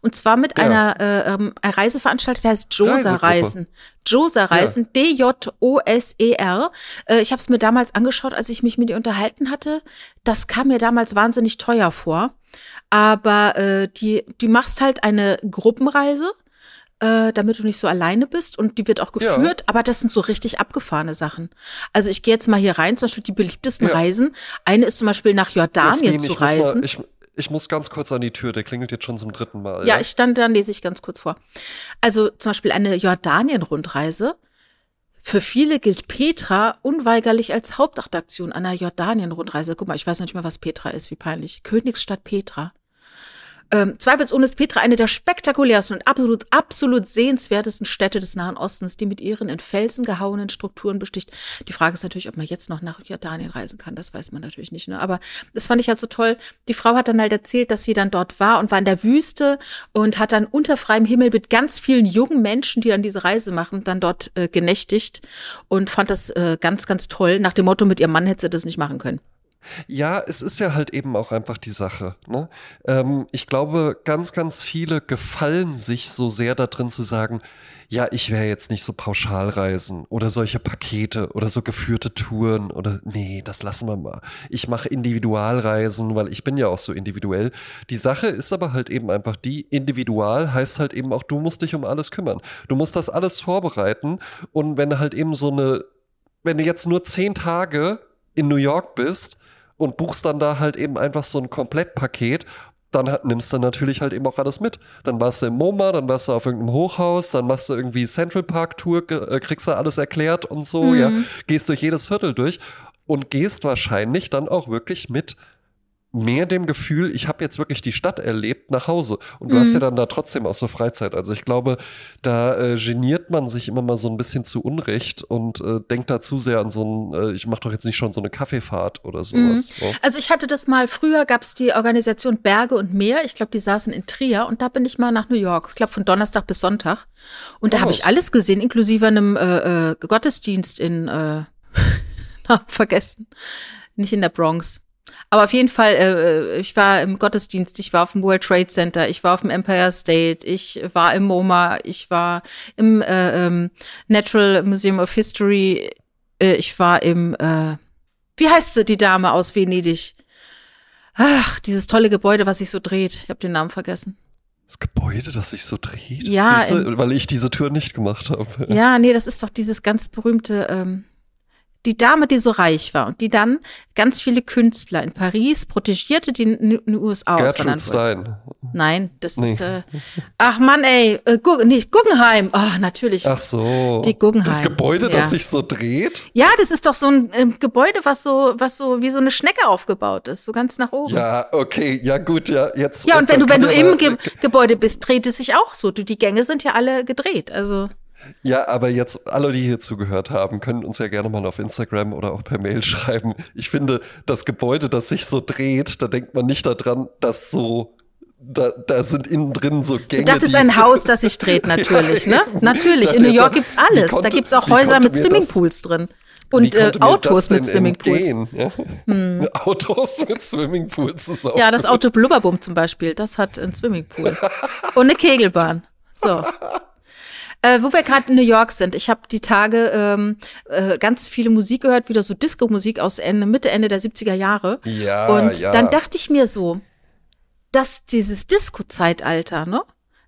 Und zwar mit Ja. einer äh, ähm, Reiseveranstaltung, die heißt Josa. Reisen. Josa Reisen, D-J-O-S-E-R. Äh, ich habe es mir damals angeschaut, als ich mich mit ihr unterhalten hatte. Das kam mir damals wahnsinnig teuer vor. Aber äh, die, die machst halt eine Gruppenreise äh, damit du nicht so alleine bist und die wird auch Ja. geführt, aber das sind so richtig abgefahrene Sachen. Also ich gehe jetzt mal hier rein, zum Beispiel die beliebtesten Ja. Reisen. Eine ist zum Beispiel nach Jordanien Jasmin, zu ich reisen. Mal, ich, ich muss ganz kurz an die Tür, der klingelt jetzt schon zum dritten Mal. ja, ich stand, dann lese ich ganz kurz vor. Also zum Beispiel eine Jordanien-Rundreise. Für viele gilt Petra unweigerlich als Hauptattraktion einer Jordanien-Rundreise. Guck mal, ich weiß noch nicht mal, was Petra ist, wie peinlich. Königsstadt Petra. Ähm, zweifelsohne ist Petra eine der spektakulärsten und absolut, absolut sehenswertesten Städte des Nahen Ostens, die mit ihren in Felsen gehauenen Strukturen besticht. Die Frage ist natürlich, ob man jetzt noch nach Jordanien reisen kann. Das weiß man natürlich nicht. Ne? Aber das fand ich halt so toll. Die Frau hat dann halt erzählt, dass sie dann dort war und war in der Wüste und hat dann unter freiem Himmel mit ganz vielen jungen Menschen, die dann diese Reise machen, dann dort äh, genächtigt und fand das äh, ganz, ganz toll. Nach dem Motto, mit ihrem Mann hätte sie das nicht machen können. Ja, es ist ja halt eben auch einfach die Sache. Ne? Ähm, ich glaube, ganz, ganz viele gefallen sich so sehr darin zu sagen, ja, ich wäre jetzt nicht so Pauschalreisen oder solche Pakete oder so geführte Touren oder nee, das lassen wir mal. Ich mache Individualreisen, weil ich bin ja auch so individuell. Die Sache ist aber halt eben einfach die, individual heißt halt eben auch, du musst dich um alles kümmern. Du musst das alles vorbereiten und wenn halt eben so eine, wenn du jetzt nur zehn Tage in New York bist, und buchst dann da halt eben einfach so ein Komplettpaket, dann nimmst du natürlich halt eben auch alles mit. Dann warst du im MoMA, dann warst du auf irgendeinem Hochhaus, dann machst du irgendwie Central Park Tour, äh, kriegst du alles erklärt und so, mhm. ja, gehst durch jedes Viertel durch und gehst wahrscheinlich dann auch wirklich mit mehr dem Gefühl, ich habe jetzt wirklich die Stadt erlebt, nach Hause. Und du mhm. hast ja dann da trotzdem auch so Freizeit. Also ich glaube, da äh, geniert man sich immer mal so ein bisschen zu Unrecht und äh, denkt da zu sehr an so ein, äh, ich mache doch jetzt nicht schon so eine Kaffeefahrt oder sowas. Mhm. Also ich hatte das mal, früher gab es die Organisation Berge und Meer. Ich glaube, die saßen in Trier und da bin ich mal nach New York. Ich glaube, von Donnerstag bis Sonntag. Und da oh, habe ich alles gesehen, inklusive einem äh, äh, Gottesdienst in, äh, vergessen, nicht in der Bronx. Aber auf jeden Fall, äh, ich war im Gottesdienst, ich war auf dem World Trade Center, ich war auf dem Empire State, ich war im MoMA, ich war im äh, ähm, Natural Museum of History, äh, ich war im, äh, wie heißt sie, die Dame aus Venedig? Ach, dieses tolle Gebäude, was sich so dreht. Ich habe den Namen vergessen. Das Gebäude, das sich so dreht? Ja. Du, weil ich diese Tour nicht gemacht habe. Ja, nee, das ist doch dieses ganz berühmte, ähm, die Dame, die so reich war und die dann ganz viele Künstler in Paris protegierte, die in den USA Gertrude Stein. Nein, das nee. ist. Äh, ach Mann, ey, äh, Gugg, nicht Guggenheim. Oh, natürlich. Ach so. Die Guggenheim. Das Gebäude, ja. das sich so dreht? Ja, das ist doch so ein äh, Gebäude, was so, was so wie so eine Schnecke aufgebaut ist, so ganz nach oben. Ja, okay, ja gut, ja, jetzt. Ja, und wenn du, wenn du im Ge Gebäude bist, dreht es sich auch so. Du, die Gänge sind ja alle gedreht, also. Ja, aber jetzt alle, die hier zugehört haben, können uns ja gerne mal auf Instagram oder auch per Mail schreiben. Ich finde, das Gebäude, das sich so dreht, da denkt man nicht daran, dass so da, da sind innen drin so Gänge. Das ist ein Haus, das sich dreht, natürlich, ja, ne? Natürlich. In New York gibt's alles. Konnte, da gibt's auch Häuser mit Swimmingpools drin. Und äh, Autos mit Swimmingpools. Ja? Hm. Autos mit Swimmingpools ist auch Ja, das Auto Blubberbum zum Beispiel, das hat einen Swimmingpool. Und eine Kegelbahn. So. Äh, wo wir gerade in New York sind, ich habe die Tage ähm, äh, ganz viele Musik gehört, wieder so Disco-Musik aus Ende, Mitte, Ende der 70er Jahre. Ja, Und ja. dann dachte ich mir so, dass dieses Disco-Zeitalter, ne?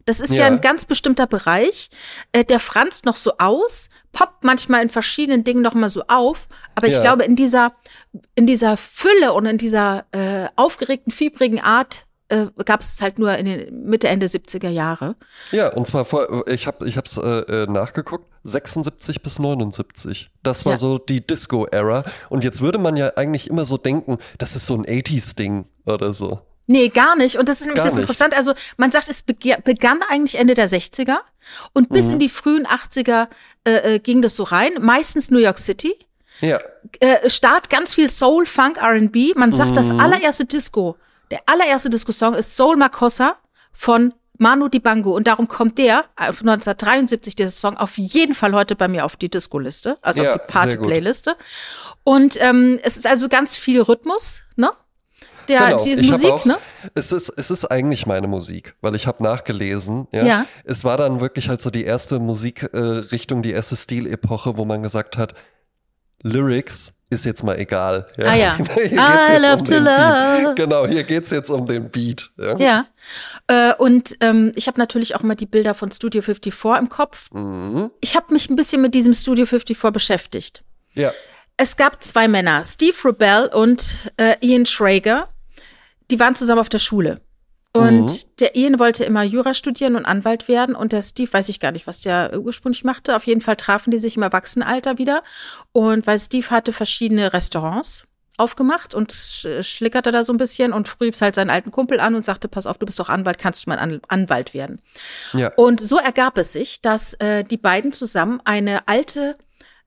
Das ist ja. ja. ein ganz bestimmter Bereich. Äh, der franzt noch so aus, poppt manchmal in verschiedenen Dingen noch mal so auf. Aber ich ja. glaube, in dieser, in dieser Fülle und in dieser äh, aufgeregten, fiebrigen Art äh, gab es halt nur in den Mitte, Ende 70er Jahre. Ja, und zwar vor, ich habe ich hab's äh, äh nachgeguckt, 76 bis 79. Das war ja. so die Disco-Era. Und jetzt würde man ja eigentlich immer so denken, das ist so ein 80s-Ding oder so. Nee, gar nicht. Und das ist nämlich gar das Interessante. Also man sagt, es begann eigentlich Ende der 60er und bis mhm. in die frühen 80er äh, äh, ging das so rein. Meistens New York City. Ja. Äh, Start ganz viel Soul, Funk, R&B. Man sagt, mhm. das allererste Disco der allererste Disco-Song ist Soul Makossa von Manu Dibango und darum kommt der äh, 1973 dieser Song auf jeden Fall heute bei mir auf die Disco-Liste, also ja, auf die Party-Playliste. Und ähm, es ist also ganz viel Rhythmus, ne? Der, genau. diese Musik, auch, ne? Es ist, es ist eigentlich meine Musik, weil ich habe nachgelesen. Ja? ja? Es war dann wirklich halt so die erste Musikrichtung, äh, die erste Stilepoche, wo man gesagt hat, Lyrics ist jetzt mal egal. Ja. Ah ja. I love um to love. Beat. Genau, hier geht es jetzt um den Beat. Ja. ja. Äh, und ähm, ich habe natürlich auch mal die Bilder von Studio 54 im Kopf. Mhm. Ich habe mich ein bisschen mit diesem Studio 54 beschäftigt. Ja. Es gab zwei Männer, Steve Rubell und äh, Ian Schrager. Die waren zusammen auf der Schule. Und mhm. der Ian wollte immer Jura studieren und Anwalt werden und der Steve weiß ich gar nicht, was der ursprünglich machte. Auf jeden Fall trafen die sich im Erwachsenenalter wieder. Und weil Steve hatte verschiedene Restaurants, aufgemacht und sch schlickerte da so ein bisschen und rief halt seinen alten Kumpel an und sagte, pass auf, du bist doch Anwalt, kannst du mein an Anwalt werden. Ja. Und so ergab es sich, dass äh, die beiden zusammen eine alte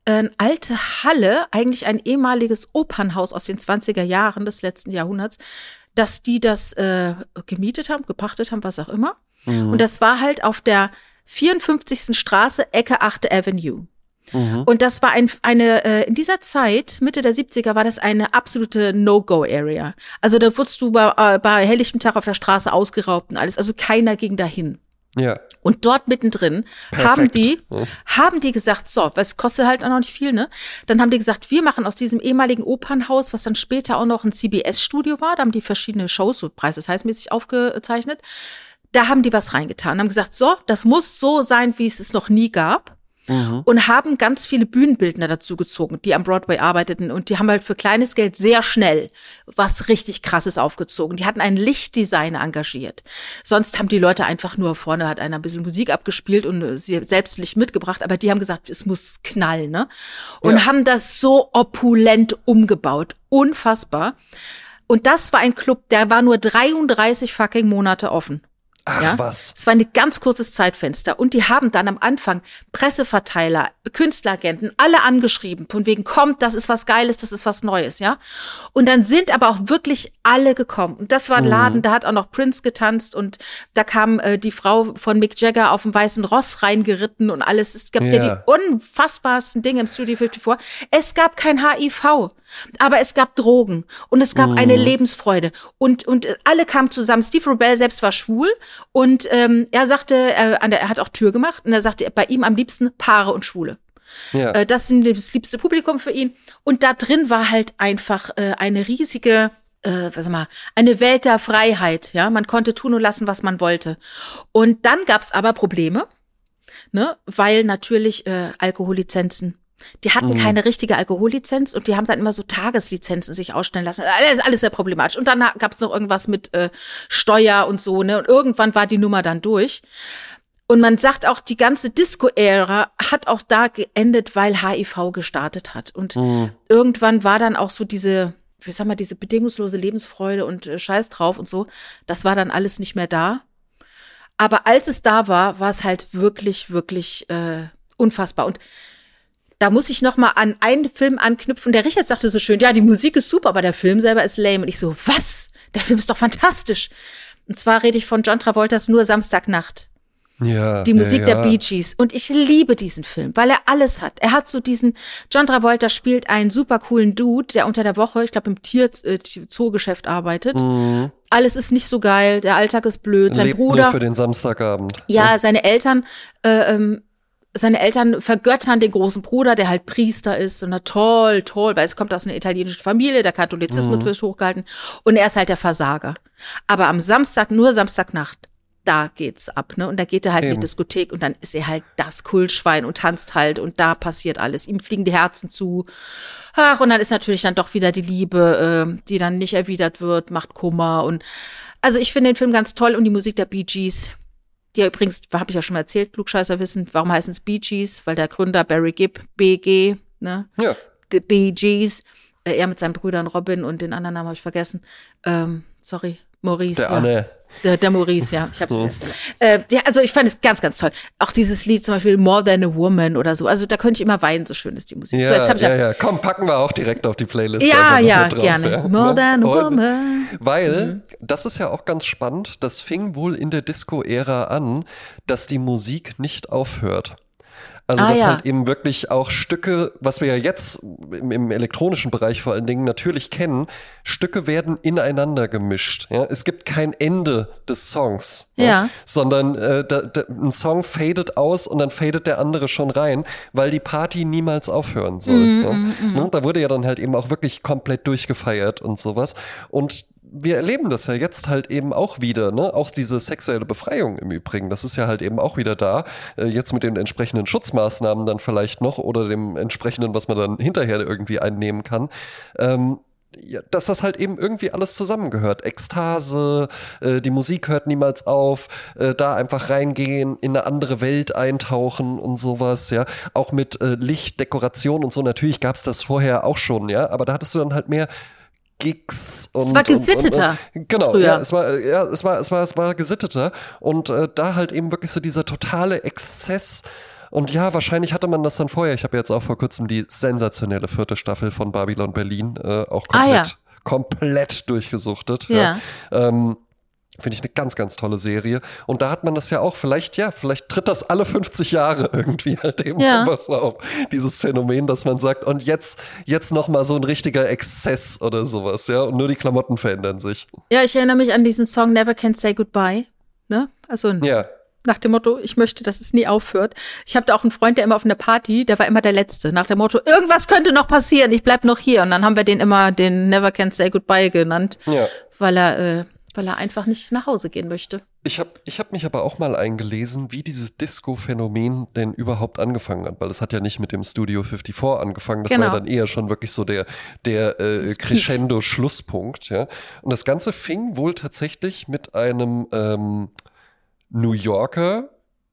äh, alte Halle, eigentlich ein ehemaliges Opernhaus aus den 20er Jahren des letzten Jahrhunderts, dass die das äh, gemietet haben, gepachtet haben, was auch immer. Mhm. Und das war halt auf der 54. Straße, Ecke 8. Avenue. Mhm. Und das war ein, eine, äh, in dieser Zeit, Mitte der 70er, war das eine absolute No-Go-Area. Also da wurdest du bei, äh, bei helllichtem Tag auf der Straße ausgeraubt und alles. Also keiner ging dahin. Ja. Und dort mittendrin Perfekt. haben die, Ja. haben die gesagt, so, weil es kostet halt auch noch nicht viel, ne? Dann haben die gesagt, wir machen aus diesem ehemaligen Opernhaus, was dann später auch noch ein CBS-Studio war, da haben die verschiedene Shows, so Preis das heißt mäßig aufgezeichnet. Da haben die was reingetan, haben gesagt, so, das muss so sein, wie es es noch nie gab Mhm. und haben ganz viele Bühnenbildner dazu gezogen, die am Broadway arbeiteten und die haben halt für kleines Geld sehr schnell was richtig krasses aufgezogen. Die hatten einen Lichtdesigner engagiert. Sonst haben die Leute einfach nur vorne hat einer ein bisschen Musik abgespielt und äh, sie selbst Licht mitgebracht, aber die haben gesagt, es muss knallen, ne? Und Ja. haben das so opulent umgebaut. Unfassbar. Und das war ein Club, der war nur 33 fucking Monate offen. Ach Ja? was. Es war ein ganz kurzes Zeitfenster. Und die haben dann am Anfang Presseverteiler, Künstleragenten, alle angeschrieben, von wegen, kommt, das ist was Geiles, das ist was Neues, ja. Und dann sind aber auch wirklich alle gekommen. Und das war ein Laden, da hat auch noch Prince getanzt und da kam äh, die Frau von Mick Jagger auf dem weißen Ross reingeritten und alles. Es gab ja, Ja. die unfassbarsten Dinge im Studio 54. Es gab kein HIV. Aber es gab Drogen und es gab eine Lebensfreude und und äh, alle kamen zusammen. Steve Rubell selbst war schwul und ähm, er sagte, er, er hat auch Tür gemacht und er sagte, bei ihm am liebsten Paare und Schwule. Ja. Äh, das sind das liebste Publikum für ihn. Und da drin war halt einfach äh, eine riesige, äh, was mal, eine Welt der Freiheit. Ja, man konnte tun und lassen, was man wollte. Und dann gab's aber Probleme, ne, weil natürlich äh, Alkohollizenzen. Die hatten keine richtige Alkohollizenz und die haben dann immer so Tageslizenzen sich ausstellen lassen. Alles, alles sehr problematisch. Und dann gab's noch irgendwas mit äh, Steuer und so, ne? Und irgendwann war die Nummer dann durch. Und man sagt auch, die ganze Disco-Ära hat auch da geendet, weil HIV gestartet hat. Und irgendwann war dann auch so diese, wie sag mal, diese bedingungslose Lebensfreude und äh, Scheiß drauf und so. Das war dann alles nicht mehr da. Aber als es da war, war es halt wirklich, wirklich äh, unfassbar. Und da muss ich noch mal an einen Film anknüpfen. Der Richard sagte so schön, ja, die Musik ist super, aber der Film selber ist lame. Und ich so, was? Der Film ist doch fantastisch. Und zwar rede ich von John Travoltas Nur Samstagnacht. ja. Die Musik ja, der ja. Bee Gees. Und ich liebe diesen Film, weil er alles hat. Er hat so diesen, John Travolta spielt einen super coolen Dude, der unter der Woche, ich glaube, im Tier, äh, Zoogeschäft arbeitet. Alles ist nicht so geil, der Alltag ist blöd. Sein Lebt Bruder. nur für den Samstagabend. Ja, seine Eltern, äh, ähm, seine Eltern vergöttern den großen Bruder, der halt Priester ist und na toll, toll, weil es kommt aus einer italienischen Familie, der Katholizismus wird hochgehalten und er ist halt der Versager. Aber am Samstag, nur Samstagnacht, da geht's ab, ne? Und da geht er halt in die Eben. Diskothek und dann ist er halt das Kultschwein und tanzt halt und da passiert alles. Ihm fliegen die Herzen zu. Ach, und dann ist natürlich dann doch wieder die Liebe, äh, die dann nicht erwidert wird, macht Kummer und also ich finde den Film ganz toll und die Musik der Bee Gees. Die ja übrigens, habe ich ja schon mal erzählt, Klugscheißer wissen, warum heißen es Bee Gees? Weil der Gründer Barry Gibb, BG, ne? Ja. The Bee Gees, äh, er mit seinen Brüdern Robin und den anderen Namen habe ich vergessen. Ähm, sorry, Maurice. Der ja. Anne. Der, der Maurice, ja. Ich hab's. Äh, der, also ich fand es ganz, ganz toll. Auch dieses Lied zum Beispiel More Than a Woman oder so. Also da könnte ich immer weinen, so schön ist die Musik. Ja, so, ich ja, ja. Komm, packen wir auch direkt auf die Playlist. ja, ja, drauf, gerne. ja. More? Than a Woman. Weil, Mhm. das ist ja auch ganz spannend, das fing wohl in der Disco-Ära an, dass die Musik nicht aufhört. Also, Ah, dass ja. halt eben wirklich auch Stücke, was wir ja jetzt im, im elektronischen Bereich vor allen Dingen natürlich kennen, Stücke werden ineinander gemischt. Ja? Es gibt kein Ende des Songs, Ja. sondern äh, da, da, ein Song fadet aus und dann fadet der andere schon rein, weil die Party niemals aufhören soll. Mhm, ja? Ne? Da wurde ja dann halt eben auch wirklich komplett durchgefeiert und sowas. Und wir erleben das ja jetzt halt eben auch wieder, ne? Auch diese sexuelle Befreiung im Übrigen, das ist ja halt eben auch wieder da. Äh, jetzt mit den entsprechenden Schutzmaßnahmen dann vielleicht noch oder dem entsprechenden, was man dann hinterher irgendwie einnehmen kann. Ähm, ja, dass das halt eben irgendwie alles zusammengehört. Ekstase, äh, die Musik hört niemals auf, äh, da einfach reingehen, in eine andere Welt eintauchen und sowas, ja. Auch mit äh, Licht, Dekoration und so. Natürlich gab es das vorher auch schon, ja, aber da hattest du dann halt mehr Gigs und. Es war gesitteter. Und, und, genau, früher. ja, es war, ja, es war, es war, es war gesitteter. Und äh, da halt eben wirklich so dieser totale Exzess. Und ja, wahrscheinlich hatte man das dann vorher. Ich habe jetzt auch vor kurzem die sensationelle vierte Staffel von Babylon Berlin äh, auch Ah, komplett, ja. komplett durchgesuchtet. Ja. Ähm, Finde ich eine ganz, ganz tolle Serie. Und da hat man das ja auch, vielleicht, ja, vielleicht tritt das alle 50 Jahre irgendwie halt eben Ja. so auf. Dieses Phänomen, dass man sagt, und jetzt, jetzt nochmal so ein richtiger Exzess oder sowas, ja. Und nur die Klamotten verändern sich. Ja, ich erinnere mich an diesen Song Never Can Say Goodbye. Ne? Also Ja. nach dem Motto, ich möchte, dass es nie aufhört. Ich habe da auch einen Freund, der immer auf einer Party, der war immer der Letzte. Nach dem Motto, irgendwas könnte noch passieren, ich bleib noch hier. Und dann haben wir den immer den Never Can Say Goodbye genannt, Ja. weil er, äh, weil er einfach nicht nach Hause gehen möchte. Ich habe ich hab mich aber auch mal eingelesen, wie dieses Disco-Phänomen denn überhaupt angefangen hat, weil es hat ja nicht mit dem Studio 54 angefangen, das war Genau. ja dann eher schon wirklich so der, der äh. Crescendo-Schlusspunkt, ja. Und das Ganze fing wohl tatsächlich mit einem ähm, New Yorker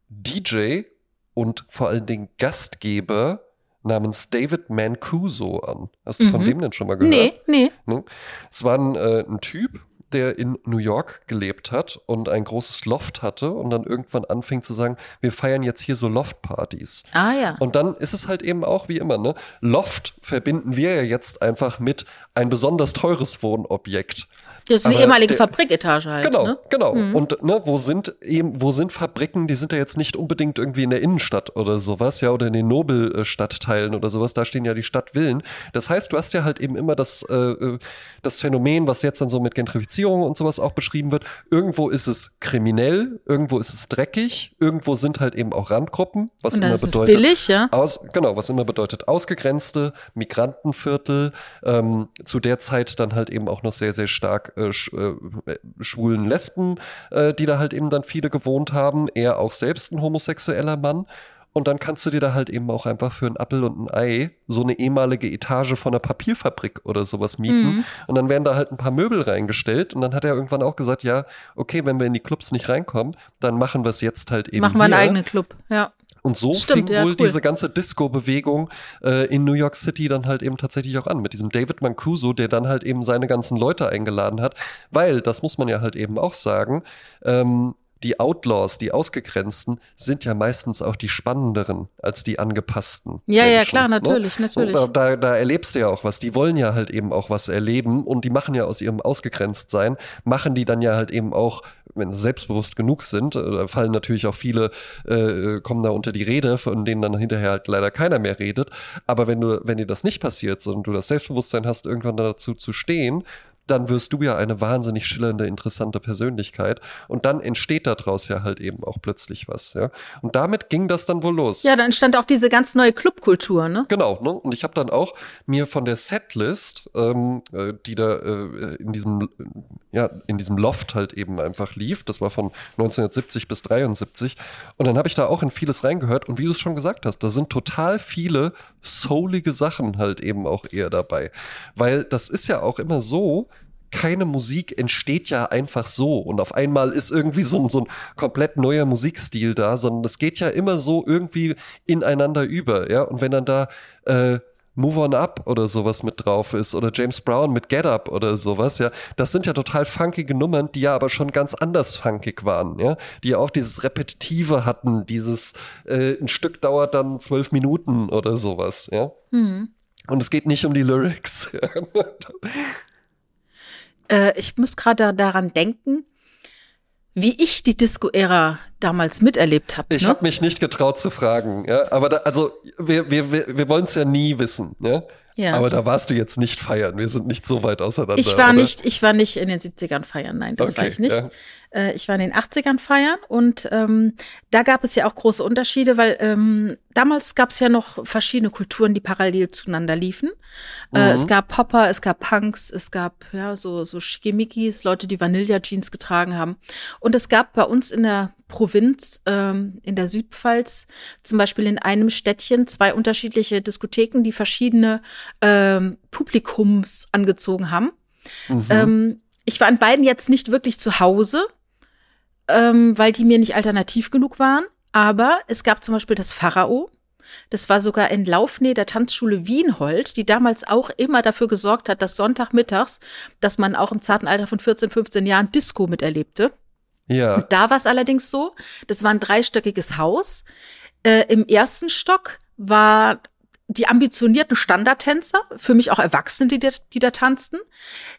DJ und vor allen Dingen Gastgeber namens David Mancuso an. Hast du von Mhm. dem denn schon mal gehört? Nee, nee. Ne? Es war ein, äh, ein Typ, der in New York gelebt hat und ein großes Loft hatte und dann irgendwann anfing zu sagen, wir feiern jetzt hier so Loft-Partys. Ah ja. Und dann ist es halt eben auch wie immer, ne? Loft verbinden wir ja jetzt einfach mit ein besonders teures Wohnobjekt. Das ist eine aber ehemalige der- Fabriketage halt. Genau, Ne? genau. Mhm. Und ne, wo sind eben, wo sind Fabriken, die sind ja jetzt nicht unbedingt irgendwie in der Innenstadt oder sowas, ja, oder in den Nobelstadtteilen oder sowas, da stehen ja die Stadtvillen. Das heißt, du hast ja halt eben immer das, äh, äh, das Phänomen, was jetzt dann so mit Gentrifizierung und sowas auch beschrieben wird. Irgendwo ist es kriminell, irgendwo ist es dreckig, irgendwo sind halt eben auch Randgruppen, was immer bedeutet. billig, ja. Aus, genau, was immer bedeutet ausgegrenzte Migrantenviertel, ähm, zu der Zeit dann halt eben auch noch sehr, sehr stark äh, sch, äh, schwulen Lesben, äh, die da halt eben dann viele gewohnt haben, er auch selbst ein homosexueller Mann. Und dann kannst du dir da halt eben auch einfach für einen Appel und ein Ei so eine ehemalige Etage von einer Papierfabrik oder sowas mieten. Mhm. Und dann werden da halt ein paar Möbel reingestellt. Und dann hat er irgendwann auch gesagt, ja, okay, wenn wir in die Clubs nicht reinkommen, dann machen wir es jetzt halt eben Machen wir einen eigenen Club, ja. Und so Stimmt, fing ja, wohl cool. diese ganze Disco-Bewegung äh, in New York City dann halt eben tatsächlich auch an. Mit diesem David Mancuso, der dann halt eben seine ganzen Leute eingeladen hat. Weil, das muss man ja halt eben auch sagen, ähm, die Outlaws, die Ausgegrenzten, sind ja meistens auch die spannenderen als die angepassten. Ja, ja, Menschen, klar, ne? natürlich, natürlich. Und Da, da, da erlebst du ja auch was. Die wollen ja halt eben auch was erleben und die machen ja aus ihrem Ausgegrenztsein, machen die dann ja halt eben auch, wenn sie selbstbewusst genug sind, äh, fallen natürlich auch viele, äh, kommen da unter die Rede, von denen dann hinterher halt leider keiner mehr redet. Aber wenn du, wenn dir das nicht passiert, sondern du das Selbstbewusstsein hast, irgendwann dazu zu stehen, dann wirst du ja eine wahnsinnig schillernde, interessante Persönlichkeit. Und dann entsteht daraus ja halt eben auch plötzlich was, ja. Und damit ging das dann wohl los. Ja, dann entstand auch diese ganz neue Clubkultur, ne? Genau, ne? Und ich habe dann auch mir von der Setlist, ähm, äh, die da äh, in diesem, ja, in diesem Loft halt eben einfach lief, das war von 1970 bis 73, und dann habe ich da auch in vieles reingehört. Und wie du es schon gesagt hast, da sind total viele soulige Sachen halt eben auch eher dabei. Weil das ist ja auch immer so, keine Musik entsteht ja einfach so und auf einmal ist irgendwie so ein, so ein komplett neuer Musikstil da, sondern es geht ja immer so irgendwie ineinander über, ja. Und wenn dann da äh, Move On Up oder sowas mit drauf ist oder James Brown mit Get Up oder sowas, ja, das sind ja total funkige Nummern, die ja aber schon ganz anders funkig waren, ja, die ja auch dieses Repetitive hatten, dieses äh, ein Stück dauert dann zwölf Minuten oder sowas, ja. Hm. Und es geht nicht um die Lyrics. Äh, ich muss gerade daran denken, wie ich die Disco-Ära damals miterlebt habe. Ich ne? habe mich nicht getraut zu fragen, ja. Aber da, also wir, wir, wir, wir wollen es ja nie wissen, ja. Ja. Aber da warst du jetzt nicht feiern. Wir sind nicht so weit auseinander. Ich war oder? nicht, ich war nicht in den 70ern feiern, nein, das war Okay, ich nicht. ja. Äh, ich war in den 80ern feiern und ähm, da gab es ja auch große Unterschiede, weil ähm, damals gab es ja noch verschiedene Kulturen, die parallel zueinander liefen. Äh, Mhm. es gab Popper, es gab Punks, es gab ja so, so Schickimickis, Leute, die Vanilla-Jeans getragen haben. Und es gab bei uns in der Provinz, ähm, in der Südpfalz, zum Beispiel in einem Städtchen zwei unterschiedliche Diskotheken, die verschiedene ähm, Publikums angezogen haben. Mhm. Ähm, ich war in beiden jetzt nicht wirklich zu Hause, ähm, weil die mir nicht alternativ genug waren. Aber es gab zum Beispiel das Pharao. Das war sogar in Laufnähe der Tanzschule Wienhold, die damals auch immer dafür gesorgt hat, dass Sonntagmittags, dass man auch im zarten Alter von 14, 15 Jahren Disco miterlebte. Ja. Und da war es allerdings so, das war ein dreistöckiges Haus. Äh, Im ersten Stock war die ambitionierten Standardtänzer, für mich auch Erwachsene, die, da- die da tanzten.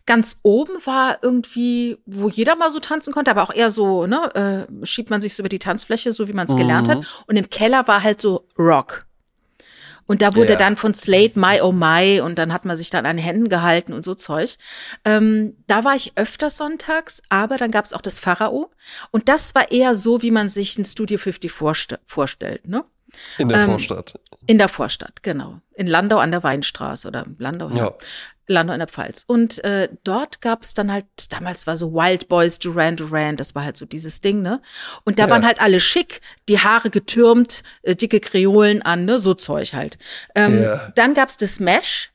Ganz oben war irgendwie, wo jeder mal so tanzen konnte, aber auch eher so, ne, äh, schiebt man sich so über die Tanzfläche, so wie man es gelernt Mhm. hat. Und im Keller war halt so Rock. Und da wurde Ja. dann von Slate My Oh My und dann hat man sich dann an den Händen gehalten und so Zeug. Ähm, da war ich öfters sonntags, aber dann gab es auch das Pharao. Und das war eher so, wie man sich ein Studio 50 vorste vorstellt, ne? In der Ähm, Vorstadt. In der Vorstadt, genau. In Landau an der Weinstraße oder Landau, ja. Ja. Landau in der Pfalz. Und äh, dort gab es dann halt, damals war so Wild Boys, Duran Duran, das war halt so dieses Ding, ne? Und da Ja. waren halt alle schick, die Haare getürmt, äh, dicke Kreolen an, ne? So Zeug halt. Ähm, Ja. Dann gab's das Mesh.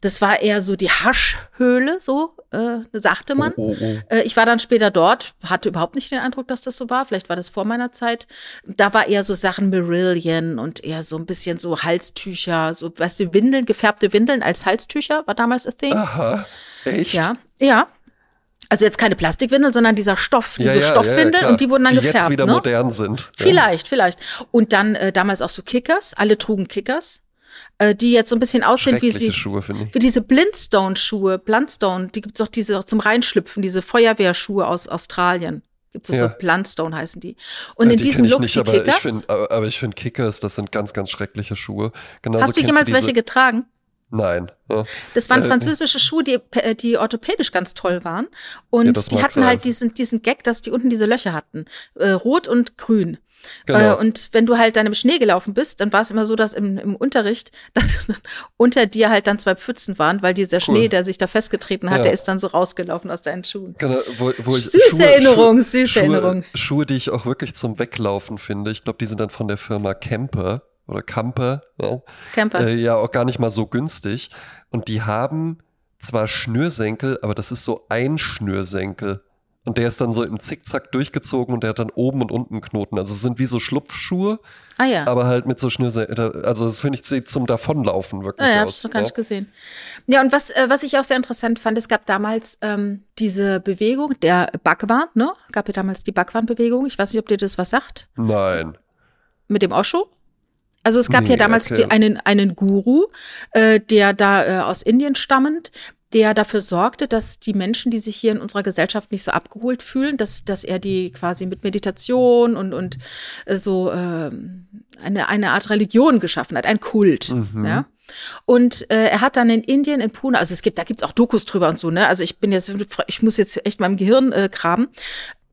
Das war eher so die Haschhöhle, so äh, sagte man. Oh, oh, oh. Äh, Ich war dann später dort, hatte überhaupt nicht den Eindruck, dass das so war. Vielleicht war das vor meiner Zeit. Da war eher so Sachen Marillion und eher so ein bisschen so Halstücher, so, weißt du, Windeln, gefärbte Windeln als Halstücher war damals a thing. Aha. Echt? Ja, ja. Also jetzt keine Plastikwindel, sondern dieser Stoff, Ja, diese ja, ja, Stoffwindel klar. und die wurden dann die gefärbt. jetzt wieder ne? modern sind. Ja. Vielleicht, vielleicht. Und dann äh, damals auch so Kickers, alle trugen Kickers, äh, die jetzt so ein bisschen aussehen wie sie. Schuhe, ich. Wie diese Blindstone-Schuhe, Blundstone, die gibt's auch diese zum Reinschlüpfen, diese Feuerwehrschuhe aus Australien. Gibt's auch Ja. so Blundstone heißen die. Und Ja, in die diesem ich Look nicht, die aber ich Kickers. finde, aber, aber ich finde Kickers, das sind ganz, ganz schreckliche Schuhe. Genauso Hast du jemals welche getragen? Nein. Ja. Das waren Äh, französische Schuhe, die, äh, die orthopädisch ganz toll waren. Und das die hatten sein. halt diesen, diesen Gag, dass die unten diese Löcher hatten. Äh, rot und grün. Genau. Äh, und wenn du halt dann im Schnee gelaufen bist, dann war es immer so, dass im, im Unterricht, dass unter dir halt dann zwei Pfützen waren, weil dieser Schnee, der sich da festgetreten hat, Ja. der ist dann so rausgelaufen aus deinen Schuhen. Genau, wo, wo Süße Erinnerung, süße Schuhe, Erinnerung. Schuhe, die ich auch wirklich zum Weglaufen finde. Ich glaube, die sind dann von der Firma Camper oder Camper. Ja, Camper. äh, ja auch gar nicht mal so günstig. Und die haben zwar Schnürsenkel, aber das ist so ein Schnürsenkel. Und der ist dann so im Zickzack durchgezogen und der hat dann oben und unten Knoten. Also es sind wie so Schlupfschuhe, ah ja. aber halt mit so Schnürsenkel. Also das finde ich zum Davonlaufen wirklich Ah, ja, aus. hab's noch gar ja. nicht gesehen. Ja, und was, äh, was ich auch sehr interessant fand, es gab damals ähm, diese Bewegung, der Bhagwan, ne? Gab ja damals die Bhagwan-Bewegung. Ich weiß nicht, ob dir das was sagt. Nein. Mit dem Osho. Also es gab Nee, ja damals die, einen, einen Guru, äh, der da äh, aus Indien stammend, der dafür sorgte, dass die Menschen, die sich hier in unserer Gesellschaft nicht so abgeholt fühlen, dass, dass er die quasi mit Meditation und, und äh, so ähm, eine, eine Art Religion geschaffen hat, ein Kult. Mhm. Ja. Und äh, er hat dann in Indien, in Pune, also es gibt, da gibt's auch Dokus drüber und so, ne? Also ich bin jetzt, ich muss jetzt echt meinem Gehirn äh, graben.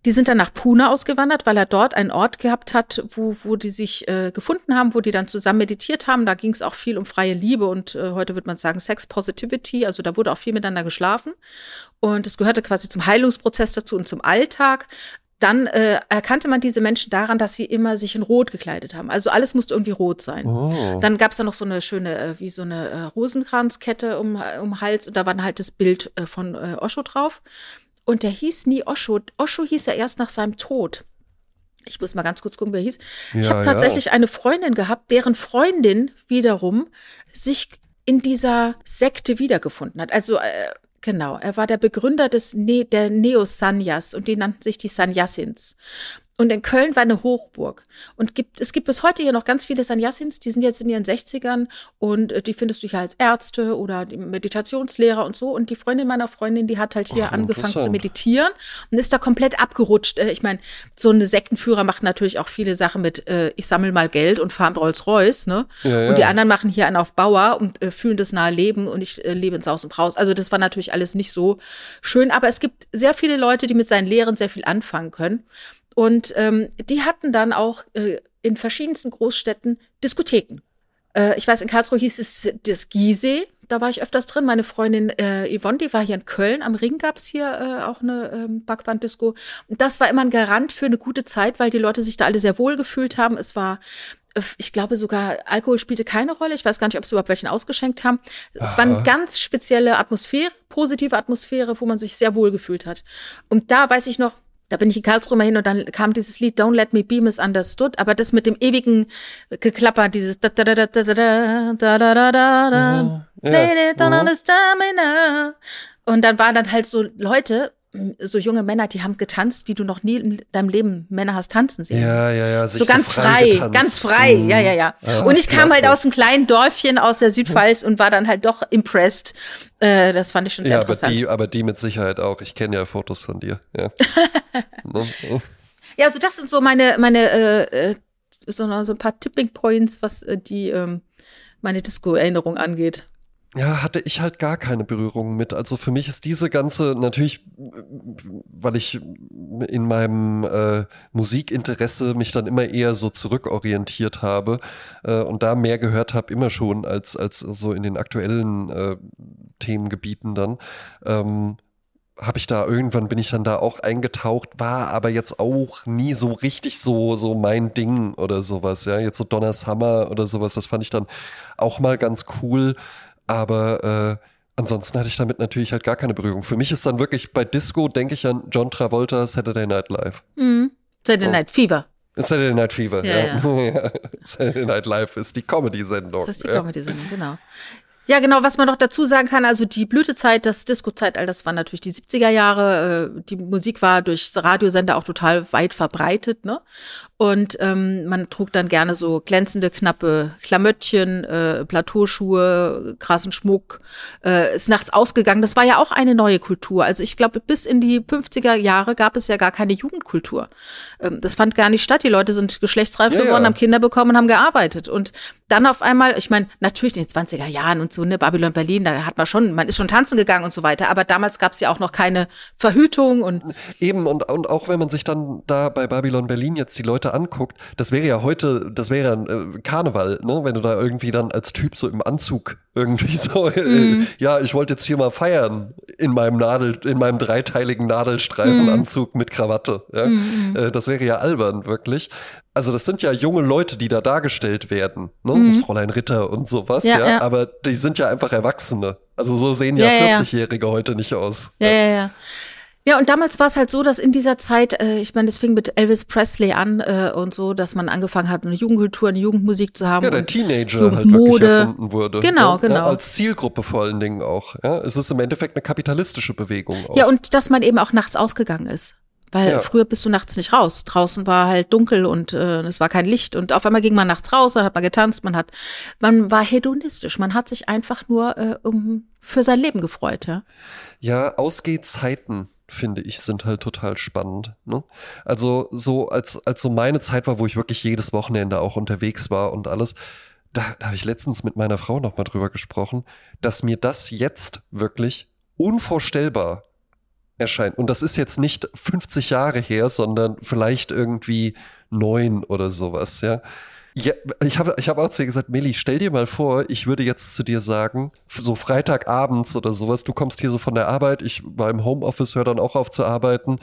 Die sind dann nach Pune ausgewandert, weil er dort einen Ort gehabt hat, wo, wo die sich äh, gefunden haben, wo die dann zusammen meditiert haben. Da ging es auch viel um freie Liebe und äh, heute würde man sagen Sex Positivity. Also da wurde auch viel miteinander geschlafen. Und es gehörte quasi zum Heilungsprozess dazu und zum Alltag. Dann äh, erkannte man diese Menschen daran, dass sie immer sich in Rot gekleidet haben. Also alles musste irgendwie rot sein. Oh. Dann gab es da noch so eine schöne, äh, wie so eine äh, Rosenkranzkette um, um Hals und da war dann halt das Bild äh, von äh, Osho drauf. Und der hieß nie Osho. Osho hieß er erst nach seinem Tod. Ich muss mal ganz kurz gucken, wer er hieß. ich Ja, habe ja. tatsächlich eine Freundin gehabt, deren Freundin wiederum sich in dieser Sekte wiedergefunden hat. Also äh, genau, er war der Begründer des ne der Neo-Sanyas und die nannten sich die Sanyasins. Und in Köln war eine Hochburg. Und gibt, es gibt bis heute hier noch ganz viele Sanyasins, die sind jetzt in ihren 60ern und äh, die findest du hier als Ärzte oder Meditationslehrer und so. Und die Freundin meiner Freundin, die hat halt hier Ach, angefangen zu meditieren und ist da komplett abgerutscht. Äh, Ich meine, so eine Sektenführer macht natürlich auch viele Sachen mit, äh, ich sammle mal Geld und fahre mit Rolls-Royce, ne? Ja, Und die ja. anderen machen hier einen auf Bauer und äh, fühlen das nahe Leben und ich äh, lebe ins Haus und Haus. Also das war natürlich alles nicht so schön, aber es gibt sehr viele Leute, die mit seinen Lehren sehr viel anfangen können. Und ähm, die hatten dann auch äh, in verschiedensten Großstädten Diskotheken. Äh, ich weiß, in Karlsruhe hieß es das Gizeh. Da war ich öfters drin. Meine Freundin äh, Yvonne, die war hier in Köln. Am Ring gab's hier äh, auch eine ähm, Backwand-Disco. Und das war immer ein Garant für eine gute Zeit, weil die Leute sich da alle sehr wohl gefühlt haben. Es war äh, ich glaube sogar, Alkohol spielte keine Rolle. Ich weiß gar nicht, ob sie überhaupt welchen ausgeschenkt haben. Es war eine Aha. ganz spezielle Atmosphäre, positive Atmosphäre, wo man sich sehr wohl gefühlt hat. Und da weiß ich noch, Da bin ich in Karlsruhe mal hin und dann kam dieses Lied Don't Let Me Be Misunderstood, aber das mit dem ewigen Geklapper, dieses da da da da da da da da da da da Lady, don't understand me now. Und dann waren dann halt so Leute, so junge Männer, die haben getanzt, wie du noch nie in deinem Leben Männer hast tanzen sehen. Ja, ja, ja. So ganz frei, frei ganz frei. Mhm. Ja, ja, ja. Ah, und ich kam halt aus einem kleinen Dörfchen aus der Südpfalz und war dann halt doch impressed. Äh, das fand ich schon sehr ja, interessant. Aber die, aber die mit Sicherheit auch. Ich kenne ja Fotos von dir. Ja. Ne? ja, also das sind so meine, meine äh, äh, so, so ein paar Tipping Points, was äh, die ähm, meine Disco-Erinnerung angeht ja, hatte ich halt gar keine Berührung mit. Also für mich ist diese ganze, natürlich, weil ich in meinem äh, Musikinteresse mich dann immer eher so zurückorientiert habe äh, und da mehr gehört habe, immer schon als, als so in den aktuellen äh, Themengebieten dann. Ähm, habe ich da irgendwann bin ich dann da auch eingetaucht, war aber jetzt auch nie so richtig so so mein Ding oder sowas, ja, jetzt so Donner Summer oder sowas, das fand ich dann auch mal ganz cool. Aber äh, ansonsten hatte ich damit natürlich halt gar keine Berührung. Für mich ist dann wirklich bei Disco, denke ich an John Travolta, Saturday Night Live. Mhm. Saturday oh. Night Fever. Saturday Night Fever, ja. ja. ja. Saturday Night Live ist die Comedy-Sendung. Das ist die ja. Comedy-Sendung, genau. Ja, genau, was man noch dazu sagen kann, also die Blütezeit, das Disco-Zeitalter, das waren natürlich die 70er Jahre. Äh, die Musik war durchs Radiosender auch total weit verbreitet, ne? Und ähm, man trug dann gerne so glänzende, knappe Klamöttchen, äh, Plateauschuhe, krassen Schmuck, äh, ist nachts ausgegangen. Das war ja auch eine neue Kultur. Also ich glaube, bis in die 50er Jahre gab es ja gar keine Jugendkultur. Ähm, das fand gar nicht statt. Die Leute sind geschlechtsreif ja, geworden, ja. haben Kinder bekommen und haben gearbeitet. Und dann auf einmal, ich meine, natürlich in den 20er Jahren und so, ne, Babylon Berlin, da hat man schon, man ist schon tanzen gegangen und so weiter, aber damals gab es ja auch noch keine Verhütung und. Eben, und, und auch wenn man sich dann da bei Babylon Berlin jetzt die Leute anguckt, das wäre ja heute, das wäre ein äh, Karneval, ne, wenn du da irgendwie dann als Typ so im Anzug irgendwie so, äh, mm. ja, ich wollte jetzt hier mal feiern in meinem Nadel, in meinem dreiteiligen Nadelstreifenanzug mm. mit Krawatte. Ja? Mm. Äh, das wäre ja albern, wirklich also das sind ja junge Leute, die da dargestellt werden, ne? Mhm. Fräulein Ritter und sowas, ja, ja, ja, aber die sind ja einfach Erwachsene. Also so sehen ja, ja 40-Jährige heute nicht aus. Ja, ja, ja. Ja, und damals war es halt so, dass in dieser Zeit, äh, ich meine, es fing mit Elvis Presley an äh, und so, dass man angefangen hat, eine Jugendkultur, eine Jugendmusik zu haben. Ja, der Teenager halt wirklich erfunden wurde. Genau, ja, genau. Ja, als Zielgruppe vor allen Dingen auch. Ja, es ist im Endeffekt eine kapitalistische Bewegung. Auch. Ja, und dass man eben auch nachts ausgegangen ist. Weil ja. früher bist du nachts nicht raus. Draußen war halt dunkel und äh, es war kein Licht. Und auf einmal ging man nachts raus, dann hat man getanzt, man hat, man war hedonistisch. Man hat sich einfach nur äh, um, für sein Leben gefreut, ja. Ja, Ausgehzeiten finde ich, sind halt total spannend. Ne? Also so, als, als so meine Zeit war, wo ich wirklich jedes Wochenende auch unterwegs war und alles, da, da habe ich letztens mit meiner Frau nochmal drüber gesprochen, dass mir das jetzt wirklich unvorstellbar erscheint. Und das ist jetzt nicht 50 Jahre her, sondern vielleicht irgendwie neun oder sowas, ja. Ja, ich habe ich hab auch zu ihr gesagt, Milli, stell dir mal vor, ich würde jetzt zu dir sagen, so Freitagabends oder sowas, du kommst hier so von der Arbeit, ich war im Homeoffice, höre dann auch auf zu arbeiten.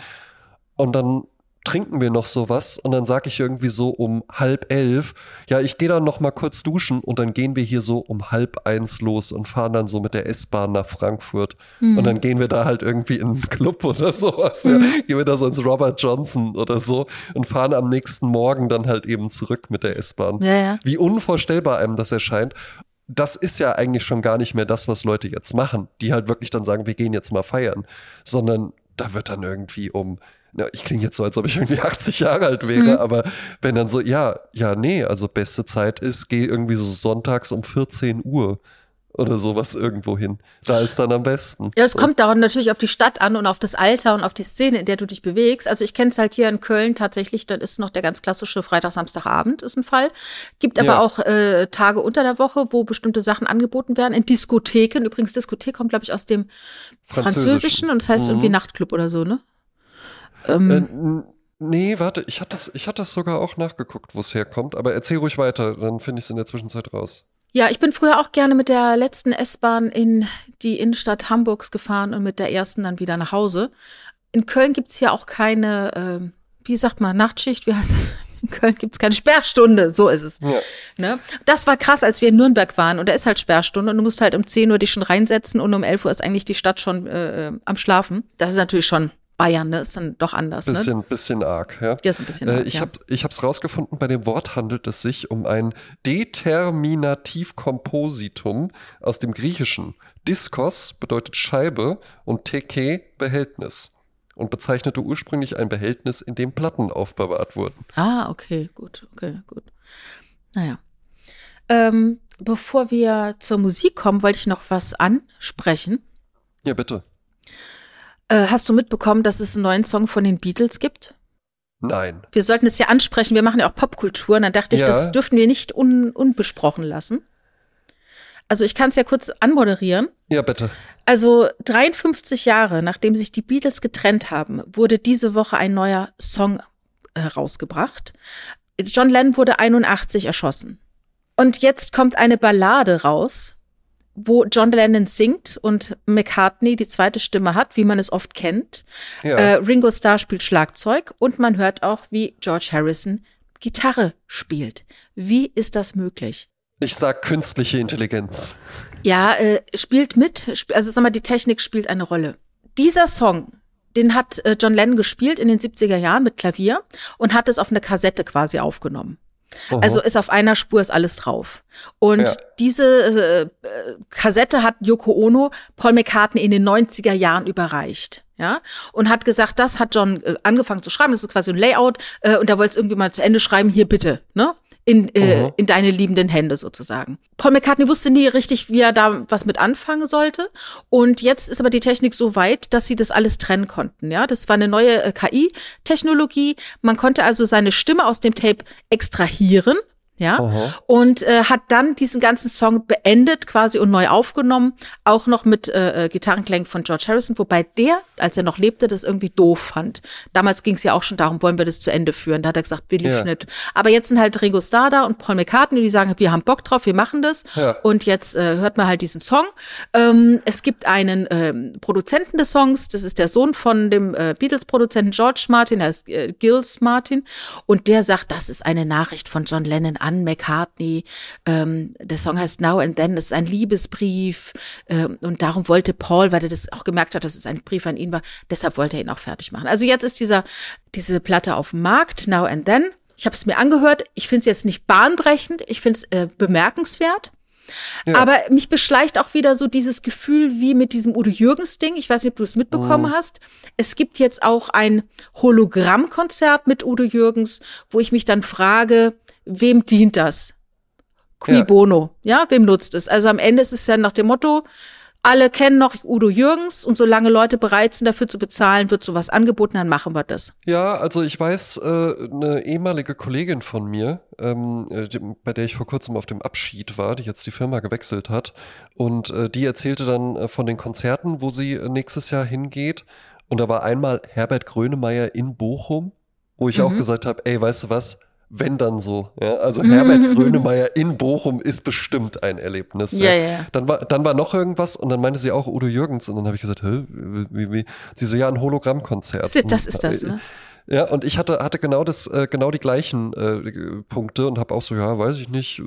Und dann trinken wir noch sowas und dann sage ich irgendwie so um halb elf, ja, ich gehe dann noch mal kurz duschen und dann gehen wir hier so um halb eins los und fahren dann so mit der S-Bahn nach Frankfurt mhm. und dann gehen wir da halt irgendwie in einen Club oder sowas, ja. Mhm. gehen wir da so ins Robert Johnson oder so und fahren am nächsten Morgen dann halt eben zurück mit der S-Bahn. Ja, ja. Wie unvorstellbar einem das erscheint das ist ja eigentlich schon gar nicht mehr das, was Leute jetzt machen, die halt wirklich dann sagen, wir gehen jetzt mal feiern, sondern da wird dann irgendwie um na, ich klinge jetzt so, als ob ich irgendwie 80 Jahre alt wäre, mhm. aber wenn dann so, ja, ja, nee, also beste Zeit ist, geh irgendwie so sonntags um 14 Uhr oder sowas irgendwo hin. Da ist dann am besten. Ja, es kommt daran natürlich auf die Stadt an und auf das Alter und auf die Szene, in der du dich bewegst. Also ich kenne es halt hier in Köln tatsächlich, dann ist noch der ganz klassische Freitag, Samstagabend ist ein Fall. Gibt aber ja. auch äh, Tage unter der Woche, wo bestimmte Sachen angeboten werden. In Diskotheken. Übrigens, Diskothek kommt, glaube ich, aus dem Französischen, Französischen und das heißt mhm. irgendwie Nachtclub oder so, ne? Ähm, äh, nee, warte, ich hatte das, ich hatte das sogar auch nachgeguckt, wo es herkommt, aber erzähl ruhig weiter, dann finde ich es in der Zwischenzeit raus. Ja, ich bin früher auch gerne mit der letzten S-Bahn in die Innenstadt Hamburgs gefahren und mit der ersten dann wieder nach Hause. In Köln gibt es ja auch keine, äh, wie sagt man, Nachtschicht, wie heißt das? In Köln gibt es keine Sperrstunde, so ist es. Ja. Ne? Das war krass, als wir in Nürnberg waren und da ist halt Sperrstunde und du musst halt um 10 Uhr dich schon reinsetzen und um 11 Uhr ist eigentlich die Stadt schon äh, am Schlafen. Das ist natürlich schon Bayern, ne? Ist dann doch anders, bisschen, ne? Bisschen arg, ja. Ja, ist ein bisschen Äh, arg, ich ja. habe ich hab's rausgefunden, bei dem Wort handelt es sich um ein Determinativkompositum aus dem Griechischen. Diskos bedeutet Scheibe und Teke Behältnis und bezeichnete ursprünglich ein Behältnis, in dem Platten aufbewahrt wurden. Ah, okay, gut, okay, gut. Naja. Ähm, bevor wir zur Musik kommen, wollte ich noch was ansprechen. Ja, bitte. Äh, hast du mitbekommen, dass es einen neuen Song von den Beatles gibt? Nein. Wir sollten es ja ansprechen, wir machen ja auch Popkultur. Und dann dachte ich, Ja. das dürften wir nicht un unbesprochen lassen. Also ich kann es ja kurz anmoderieren. Ja, bitte. Also 53 Jahre nachdem sich die Beatles getrennt haben, wurde diese Woche ein neuer Song herausgebracht. John Lennon wurde 81 erschossen. Und jetzt kommt eine Ballade raus, wo John Lennon singt und McCartney die zweite Stimme hat, wie man es oft kennt. Ja. Äh, Ringo Starr spielt Schlagzeug und man hört auch, wie George Harrison Gitarre spielt. Wie ist das möglich? Ich sag künstliche Intelligenz. Ja, äh, spielt mit. Sp- Also sag mal, die Technik spielt eine Rolle. Dieser Song, den hat äh, John Lennon gespielt in den 70er Jahren mit Klavier und hat es auf eine Kassette quasi aufgenommen. Aha. Also ist auf einer Spur ist alles drauf. Und Ja. diese äh, Kassette hat Yoko Ono Paul McCartney in den 90er Jahren überreicht. Ja, und hat gesagt, das hat John äh, angefangen zu schreiben, das ist quasi ein Layout, äh, und er wollte es irgendwie mal zu Ende schreiben, hier bitte, ne? In, äh, Mhm. in deine liebenden Hände sozusagen. Paul McCartney wusste nie richtig, wie er da was mit anfangen sollte. Und jetzt ist aber die Technik so weit, dass sie das alles trennen konnten. Ja, das war eine neue äh, KI-Technologie. Man konnte also seine Stimme aus dem Tape extrahieren. Ja, Aha. und äh, hat dann diesen ganzen Song beendet quasi und neu aufgenommen, auch noch mit äh, äh, Gitarrenklängen von George Harrison, wobei der, als er noch lebte, das irgendwie doof fand. Damals ging es ja auch schon darum, wollen wir das zu Ende führen. Da hat er gesagt, will ich Ja. nicht. Aber jetzt sind halt Ringo Starr da und Paul McCartney, die sagen, wir haben Bock drauf, wir machen das. Ja. Und jetzt äh, hört man halt diesen Song. Ähm, es gibt einen ähm, Produzenten des Songs, das ist der Sohn von dem äh, Beatles-Produzenten George Martin, er ist äh, Gilles Martin. Und der sagt, das ist eine Nachricht von John Lennon an McCartney. Ähm, der Song heißt Now and Then, das ist ein Liebesbrief. Ähm, und darum wollte Paul, weil er das auch gemerkt hat, dass es ein Brief an ihn war, deshalb wollte er ihn auch fertig machen. Also jetzt ist dieser, diese Platte auf dem Markt, Now and Then. Ich habe es mir angehört. Ich finde es jetzt nicht bahnbrechend. Ich finde es äh, bemerkenswert. Ja. Aber mich beschleicht auch wieder so dieses Gefühl wie mit diesem Udo Jürgens Ding. Ich weiß nicht, ob du es mitbekommen Mhm. hast. Es gibt jetzt auch ein Hologrammkonzert mit Udo Jürgens, wo ich mich dann frage, wem dient das? Qui Ja. bono? Ja, wem nutzt es? Also am Ende ist es ja nach dem Motto, alle kennen noch Udo Jürgens und solange Leute bereit sind, dafür zu bezahlen, wird sowas angeboten, dann machen wir das. Ja, also ich weiß, äh, eine ehemalige Kollegin von mir, ähm, äh, die, bei der ich vor kurzem auf dem Abschied war, die jetzt die Firma gewechselt hat, und äh, die erzählte dann äh, von den Konzerten, wo sie äh, nächstes Jahr hingeht. Und da war einmal Herbert Grönemeyer in Bochum, wo ich auch Mhm. gesagt habe, ey, weißt du was? Wenn dann so. Ja? Also Mhm. Herbert Grönemeyer in Bochum ist bestimmt ein Erlebnis. Ja, ja, ja. Dann war, dann war noch irgendwas und dann meinte sie auch Udo Jürgens und dann habe ich gesagt, Hä, wie, wie? Sie so, ja, ein Hologrammkonzert. Das ist das, ne? Ja, und ich hatte, hatte genau das, äh, genau die gleichen äh, Punkte und habe auch so, ja, weiß ich nicht, äh,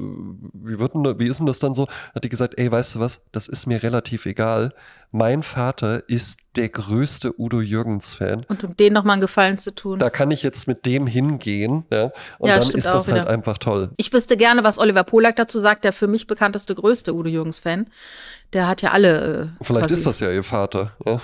wie wird denn, wie ist denn das dann so? Hat die gesagt, ey, weißt du was, das ist mir relativ egal. Mein Vater ist der größte Udo Jürgens-Fan. Und um denen nochmal einen Gefallen zu tun. Da kann ich jetzt mit dem hingehen, ja, und Ja, dann ist das halt wieder. einfach toll. Ich wüsste gerne, was Oliver Polak dazu sagt, der für mich bekannteste, größte Udo Jürgens-Fan. Der hat ja alle. Äh, Vielleicht ist das ja ihr Vater. Ja?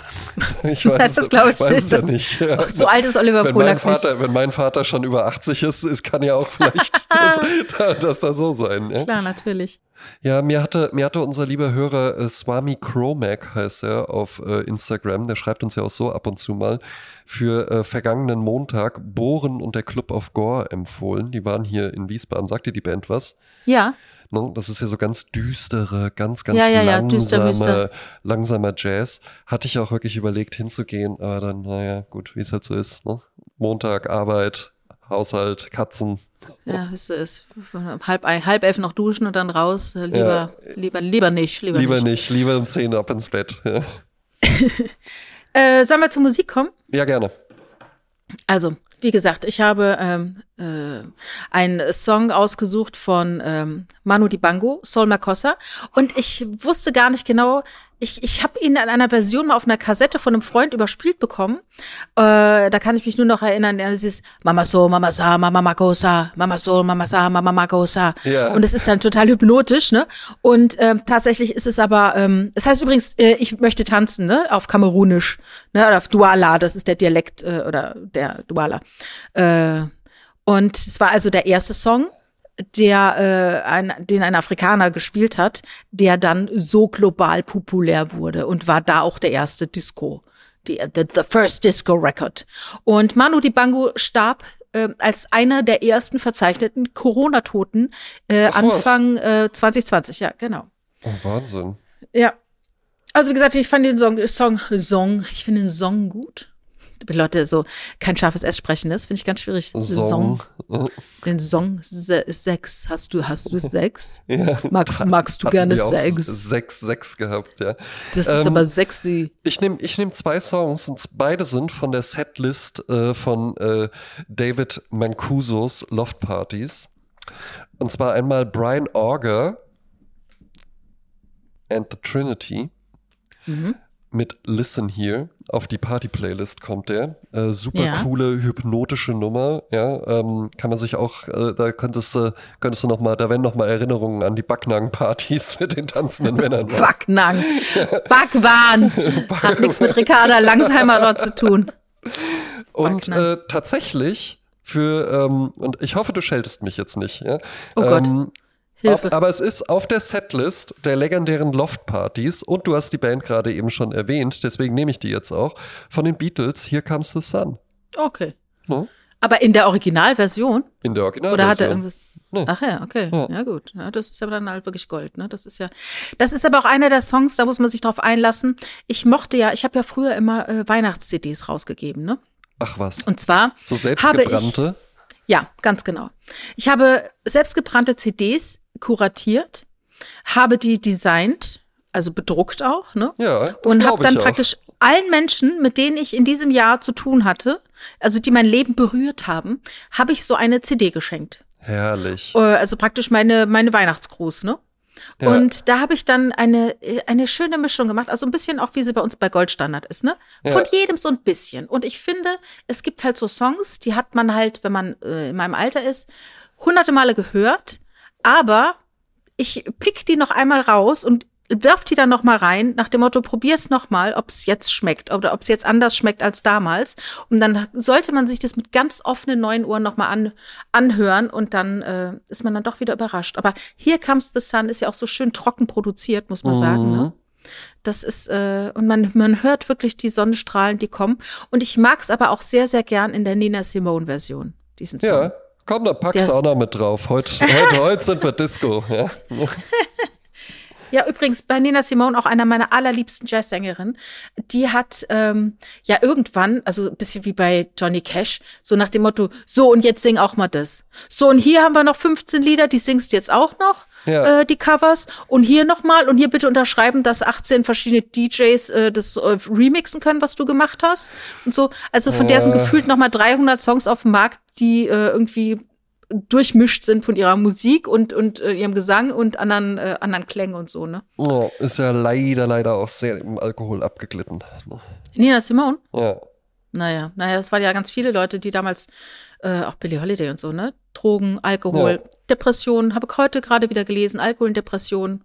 Ich Ja, weiß, das glaube ich weiß es ist ja das- nicht. Ja. So alt ist Oliver wenn mein, Polak Vater, wenn mein Vater schon über 80 ist, es kann ja auch vielleicht das, das da so sein. Ja? nicht. Klar, natürlich. Ja, mir hatte, mir hatte unser lieber Hörer äh, Swami Chromac, heißt er, auf äh, Instagram, der schreibt uns ja auch so ab und zu mal, für äh, vergangenen Montag Bohren und der Club of Gore empfohlen. Die waren hier in Wiesbaden. Sagt dir die Band was? Ja, Ne? Das ist ja so ganz düstere, ganz, ganz Ja, ja, ja, düster, langsame, düster. langsamer Jazz. Hatte ich auch wirklich überlegt hinzugehen, aber dann, naja, gut, wie es halt so ist. Ne? Montag, Arbeit, Haushalt, Katzen. Ja, es ist halb, ein- halb elf noch duschen und dann raus. Äh, Lieber, lieber, lieber nicht. Lieber, Lieber nicht. nicht, lieber um 10 ab ins Bett. Ja, Äh, sollen wir zur Musik kommen? ja gerne. Also, wie gesagt, ich habe ähm, äh, einen Song ausgesucht von ähm, Manu Dibango, Sol Makossa. Und ich wusste gar nicht genau, ich, ich habe ihn in einer Version mal auf einer Kassette von einem Freund überspielt bekommen. Äh, da kann ich mich nur noch erinnern, es ist Mama so, Mama sa, Mama magosa, Mama so, Mama sa, Mama magosa. Ja. Und es ist dann total hypnotisch, ne? Und ähm, tatsächlich ist es aber, ähm, es heißt übrigens, äh, ich möchte tanzen, ne? Auf Kamerunisch, ne? Oder auf Duala, das ist der Dialekt äh, oder der Duala. Äh, und es war also der erste Song der äh, ein, den ein Afrikaner gespielt hat, der dann so global populär wurde und war da auch der erste Disco, die, the, the first Disco Record. Und Manu Dibango starb äh, als einer der ersten verzeichneten Corona-Toten äh, Ach? Anfang äh, 2020, ja, genau. Oh, Wahnsinn. Ja. Also wie gesagt, ich fand den Song, Song, Song, ich finde den Song gut. Leute so kein scharfes S sprechen, das finde ich ganz schwierig. Song. Den Song se Sex. Hast du, hast du Sex? Ja, Magst, magst du gerne Sex? Sechs, sechs gehabt, ja. Das ist Ähm, aber sexy. Ich nehme ich nehm zwei Songs und beide sind von der Setlist äh, von äh, David Mancusos Loft Parties. Und zwar einmal Brian Auger and the Trinity Mhm. Mit Listen Here. Auf die Party-Playlist kommt der. Äh, super Ja. coole, hypnotische Nummer. Ja, ähm, kann man sich auch, äh, da könntest du, könntest du noch mal, da werden noch mal Erinnerungen an die Backnagen-Partys mit den tanzenden Männern. Backnang. Backwahn. Hat nichts mit Ricarda Langsheimer dort zu tun. Und äh, tatsächlich für, ähm, und ich hoffe, du scheltest mich jetzt nicht, ja. Oh Gott. Ähm, Hilfe. Aber es ist auf der Setlist der legendären Loft-Partys und du hast die Band gerade eben schon erwähnt, deswegen nehme ich die jetzt auch, von den Beatles, Here Comes the Sun. Okay. Ne? Aber in der Originalversion? In der Originalversion. Oder hat er irgendwas? Nee. Ach ja, okay. Ja. Ja, gut. Ja, das ist aber dann halt wirklich Gold, ne? Das ist ja. Das ist aber auch einer der Songs, da muss man sich drauf einlassen. Ich mochte ja, ich habe ja früher immer äh, Weihnachts-CDs rausgegeben, ne? Ach was. Und zwar so habe ich selbstgebrannte. Ja, ganz genau. Ich habe selbstgebrannte CDs kuratiert, habe die designt, also bedruckt auch, ne? Ja, das und habe dann ich auch. praktisch allen Menschen, mit denen ich in diesem Jahr zu tun hatte, also die mein Leben berührt haben, habe ich so eine CD geschenkt. Herrlich. Äh, Also praktisch meine, meine Weihnachtsgruß, ne? Ja. Und da habe ich dann eine, eine schöne Mischung gemacht, also ein bisschen auch, wie sie bei uns bei Goldstandard ist, ne? Von Ja. jedem so ein bisschen. Und ich finde, es gibt halt so Songs, die hat man halt, wenn man äh, in meinem Alter ist, hunderte Male gehört, aber ich pick die noch einmal raus und wirf die dann noch mal rein, nach dem Motto, probier's noch mal, ob es jetzt schmeckt oder ob es jetzt anders schmeckt als damals. Und dann sollte man sich das mit ganz offenen neuen Ohren noch mal an, anhören und dann äh, ist man dann doch wieder überrascht. Aber Here Comes the Sun ist ja auch so schön trocken produziert, muss man sagen. Mhm. Ne? Das ist, äh, und man, man hört wirklich die Sonnenstrahlen, die kommen. Und ich mag es aber auch sehr, sehr gern in der Nina Simone-Version, diesen Song. Ja, komm, dann pack's Der ist- auch noch mit drauf. Heute, heute, heute sind wir Disco. Ja. Ja, übrigens, bei Nina Simone auch einer meiner allerliebsten Jazzsängerinnen. Die hat ähm, ja irgendwann, also ein bisschen wie bei Johnny Cash, so nach dem Motto, so und jetzt sing auch mal das. So und hier haben wir noch 15 Lieder, die singst jetzt auch noch, Ja. äh, die Covers. Und hier nochmal und hier bitte unterschreiben, dass 18 verschiedene DJs äh, das äh, remixen können, was du gemacht hast. Und so, also von der sind gefühlt nochmal 300 Songs auf dem Markt, die äh, irgendwie durchmischt sind von ihrer Musik und, und äh, ihrem Gesang und anderen, äh, anderen Klängen und so, ne? Oh, ist ja leider, leider auch sehr im Alkohol abgeglitten. Nina Simone? Ja. Naja, naja, es waren ja ganz viele Leute, die damals, äh, auch Billie Holiday und so, ne? Drogen, Alkohol, Ja. Depressionen, habe ich heute gerade wieder gelesen, Alkohol und Depression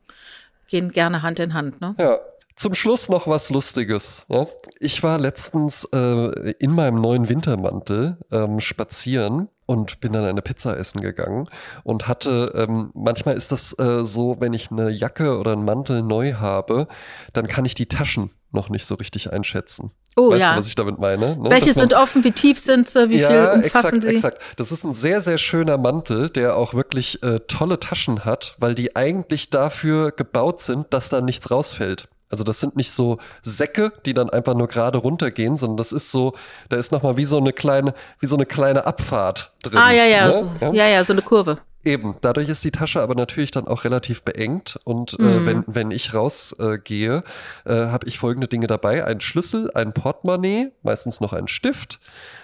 gehen gerne Hand in Hand, ne? Ja. Zum Schluss noch was Lustiges. Ja? Ich war letztens äh, in meinem neuen Wintermantel ähm, spazieren und bin dann eine Pizza essen gegangen und hatte, ähm, manchmal ist das äh, so, wenn ich eine Jacke oder einen Mantel neu habe, dann kann ich die Taschen noch nicht so richtig einschätzen. Oh weißt ja. du, was ich damit meine? Ne? Welche man- sind offen, wie tief sind sie, wie viel umfassen exakt, sie? exakt. Das ist ein sehr, sehr schöner Mantel, der auch wirklich äh, tolle Taschen hat, weil die eigentlich dafür gebaut sind, dass da nichts rausfällt. Also das sind nicht so Säcke, die dann einfach nur gerade runtergehen, sondern das ist so, da ist nochmal wie so eine kleine, wie so eine kleine Abfahrt drin. Ah, ja, ja, ne? so, ja, ja, so eine Kurve. Eben, dadurch ist die Tasche aber natürlich dann auch relativ beengt. Und äh, Mhm. wenn, wenn ich rausgehe, äh, äh, habe ich folgende Dinge dabei. Ein Schlüssel, ein Portemonnaie, meistens noch ein Stift,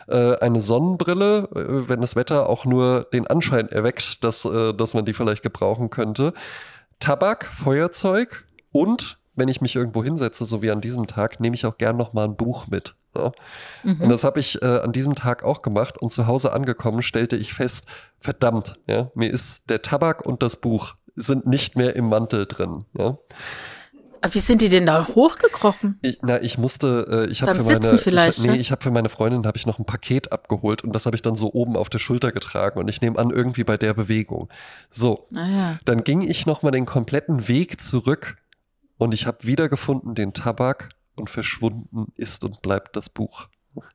äh, eine Sonnenbrille, äh, wenn das Wetter auch nur den Anschein erweckt, dass, äh, dass man die vielleicht gebrauchen könnte. Tabak, Feuerzeug und wenn ich mich irgendwo hinsetze, so wie an diesem Tag, nehme ich auch gern noch mal ein Buch mit. Ja? Mhm. Und das habe ich äh, an diesem Tag auch gemacht und zu Hause angekommen stellte ich fest, verdammt, ja, mir ist der Tabak und das Buch sind nicht mehr im Mantel drin. Ja? Wie sind die denn da hochgekrochen? Ich, na, ich musste, äh, ich habe für meine, vielleicht, ich, nee, ne? ich habe für meine Freundin habe ich noch ein Paket abgeholt und das habe ich dann so oben auf der Schulter getragen und ich nehme an irgendwie bei der Bewegung. So, ah, ja. dann ging ich noch mal den kompletten Weg zurück und ich habe wiedergefunden den Tabak und verschwunden ist und bleibt das Buch.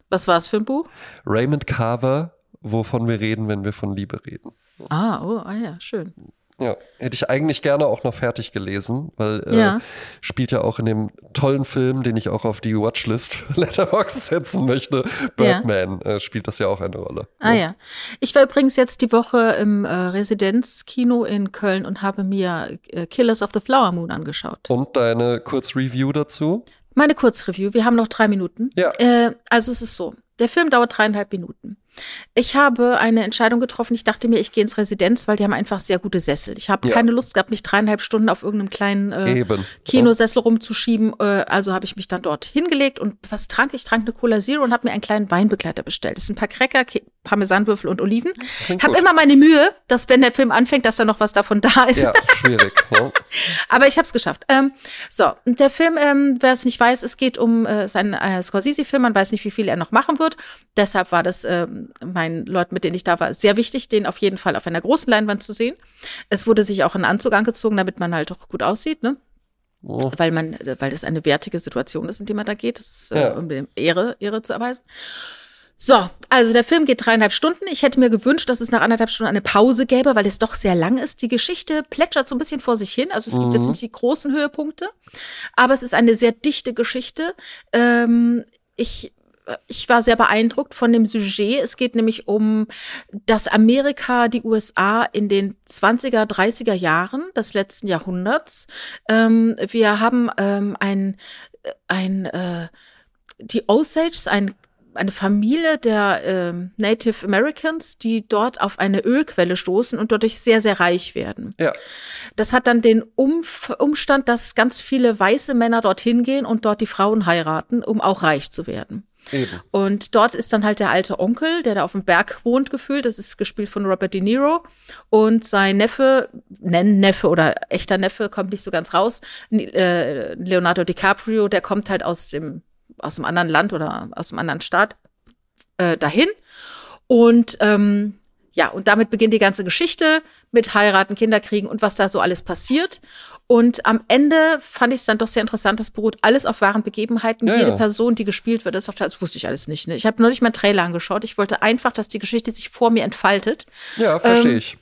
Was war es für ein Buch? Raymond Carver, wovon wir reden, wenn wir von Liebe reden. Ah, oh, ah ja, schön. Ja, hätte ich eigentlich gerne auch noch fertig gelesen, weil äh, ja. spielt ja auch in dem tollen Film, den ich auch auf die Watchlist Letterbox setzen möchte, Birdman, ja. äh, spielt das ja auch eine Rolle. Ah ja. ja. Ich war übrigens jetzt die Woche im äh, Residenzkino in Köln und habe mir äh, Killers of the Flower Moon angeschaut. Und deine Kurzreview dazu? Meine Kurzreview, wir haben noch drei Minuten. Ja. Äh, also es ist so, der Film dauert dreieinhalb Minuten. Ich habe eine Entscheidung getroffen. Ich dachte mir, ich gehe ins Residenz, weil die haben einfach sehr gute Sessel. Ich habe ja. keine Lust gehabt, mich dreieinhalb Stunden auf irgendeinem kleinen äh, Kinosessel rumzuschieben. Äh, also habe ich mich dann dort hingelegt und was trank ich? Trank eine Cola Zero und habe mir einen kleinen Weinbegleiter bestellt. Das sind ein paar Cracker, Parmesanwürfel und Oliven. Ich habe immer meine Mühe, dass wenn der Film anfängt, dass da noch was davon da ist. Ja, schwierig. ja. Aber ich habe es geschafft. Ähm, so, der Film, ähm, wer es nicht weiß, es geht um äh, seinen äh, Scorsese-Film. Man weiß nicht, wie viel er noch machen wird. Deshalb war das ähm, meinen Leuten, mit denen ich da war, sehr wichtig, den auf jeden Fall auf einer großen Leinwand zu sehen. Es wurde sich auch ein Anzug angezogen, damit man halt auch gut aussieht, ne? Oh. Weil man, weil das eine wertige Situation ist, in die man da geht. Das ist, äh, ja. äh, um dem Ehre, Ehre zu erweisen. So, also der Film geht dreieinhalb Stunden. Ich hätte mir gewünscht, dass es nach anderthalb Stunden eine Pause gäbe, weil es doch sehr lang ist. Die Geschichte plätschert so ein bisschen vor sich hin. Also es mhm. gibt jetzt mhm. nicht die großen Höhepunkte, aber es ist eine sehr dichte Geschichte. Ähm, ich ich war sehr beeindruckt von dem Sujet. Es geht nämlich um das Amerika, die USA in den 20er, 30er Jahren des letzten Jahrhunderts. Ähm, wir haben ähm, ein, ein äh, die Osages, ein eine Familie der äh, Native Americans, die dort auf eine Ölquelle stoßen und dadurch sehr, sehr reich werden. Ja. Das hat dann den Umf Umstand, dass ganz viele weiße Männer dorthin gehen und dort die Frauen heiraten, um auch reich zu werden. Eben. Und dort ist dann halt der alte Onkel, der da auf dem Berg wohnt, gefühlt. Das ist gespielt von Robert De Niro. Und sein Neffe, nennen Neffe oder echter Neffe, kommt nicht so ganz raus. Äh, Leonardo DiCaprio, der kommt halt aus dem, aus dem anderen Land oder aus dem anderen Staat äh, dahin. Und ähm, ja, und damit beginnt die ganze Geschichte mit Heiraten, Kinderkriegen und was da so alles passiert. Und am Ende fand ich es dann doch sehr interessant, das beruht alles auf wahren Begebenheiten. Ja, Jede ja. Person, die gespielt wird, ist auf das wusste ich alles nicht. Ne? Ich habe nur nicht mal einen Trailer angeschaut. Ich wollte einfach, dass die Geschichte sich vor mir entfaltet. Ja, verstehe ähm, ich.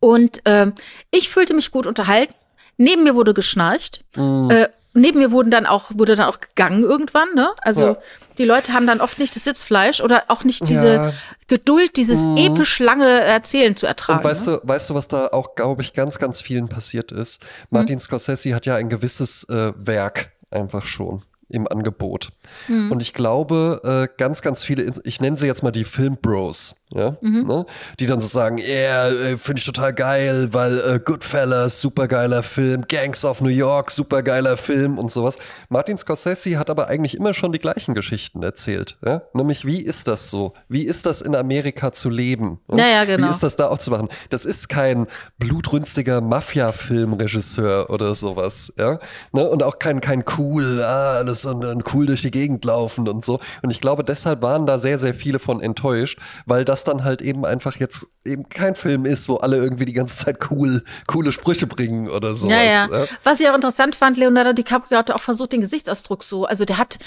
Und ähm, ich fühlte mich gut unterhalten. Neben mir wurde geschnarcht. Mhm. Äh, neben mir wurden dann auch, wurde dann auch gegangen irgendwann, ne? Also ja. Die Leute haben dann oft nicht das Sitzfleisch oder auch nicht diese ja. Geduld, dieses mhm. episch lange Erzählen zu ertragen. Und weißt ne? du, weißt du, was da auch, glaube ich, ganz, ganz vielen passiert ist? Martin mhm. Scorsese hat ja ein gewisses äh, Werk einfach schon im Angebot. Mhm. Und ich glaube, äh, ganz, ganz viele, ich nenne sie jetzt mal die Filmbros, ja, mhm. ne? die dann so sagen, yeah, äh, finde ich total geil, weil äh, Goodfellas, supergeiler Film, Gangs of New York, supergeiler Film und sowas. Martin Scorsese hat aber eigentlich immer schon die gleichen Geschichten erzählt, ja? nämlich wie ist das so? Wie ist das in Amerika zu leben? Ja? Naja, genau. Wie ist das da aufzumachen? Das ist kein blutrünstiger Mafia-Filmregisseur oder sowas, ja, ne? und auch kein, kein cool, ah, alles und, und cool durch die Gegend laufen und so. Und ich glaube, deshalb waren da sehr, sehr viele von enttäuscht, weil das dann halt eben einfach jetzt eben kein Film ist, wo alle irgendwie die ganze Zeit cool, coole Sprüche bringen oder sowas. Ja, ja. ja. Was ich auch interessant fand, Leonardo DiCaprio hatte auch versucht, den Gesichtsausdruck so, also der hat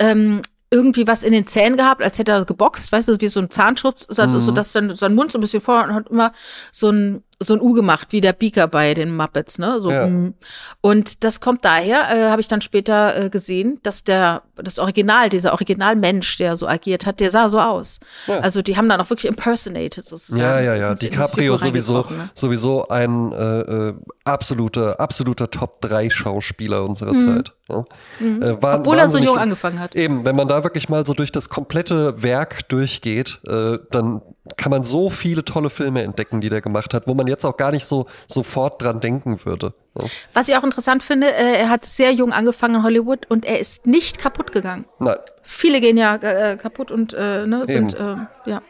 ähm, irgendwie was in den Zähnen gehabt, als hätte er geboxt, weißt du, wie so ein Zahnschutz, so, mhm. so dass dann sein Mund so ein bisschen vor und hat immer so ein so ein U gemacht, wie der Beaker bei den Muppets, ne? So, ja. mm. Und das kommt daher, äh, habe ich dann später äh, gesehen, dass der, das Original, dieser Originalmensch, der so agiert hat, der sah so aus. Ja. Also die haben dann auch wirklich impersonated sozusagen. Ja, ja, ja. DiCaprio sowieso, ne? sowieso ein äh, äh, absoluter, absoluter Top-3-Schauspieler unserer mhm. Zeit. Ne? Mhm. Äh, war, Obwohl er so jung angefangen hat. Eben, wenn man da wirklich mal so durch das komplette Werk durchgeht, äh, dann kann man so viele tolle Filme entdecken, die der gemacht hat, wo man jetzt auch gar nicht so sofort dran denken würde. Was ich auch interessant finde, äh, er hat sehr jung angefangen in Hollywood und er ist nicht kaputt gegangen. Nein. Viele gehen ja äh, kaputt und äh, ne, sind, äh, ja.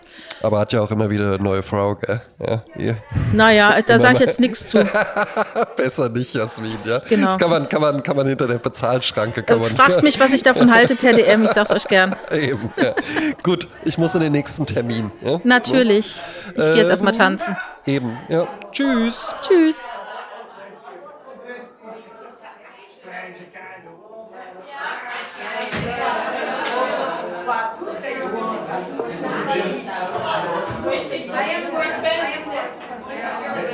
Aber hat ja auch immer wieder eine neue Frau, gell? Ja, hier. Naja, äh, da sage ich jetzt nichts zu. Besser nicht, Jasmin, ja. Genau. Das kann man, kann man, kann man hinter der Bezahlschranke. Kann äh, man, fragt mich, was ich davon halte per DM, ich sag's euch gern. Eben, ja. Gut, ich muss in den nächsten Termin. Ja? Natürlich. Ich gehe jetzt ähm, erstmal tanzen. Eben, ja. Tschüss. Tschüss.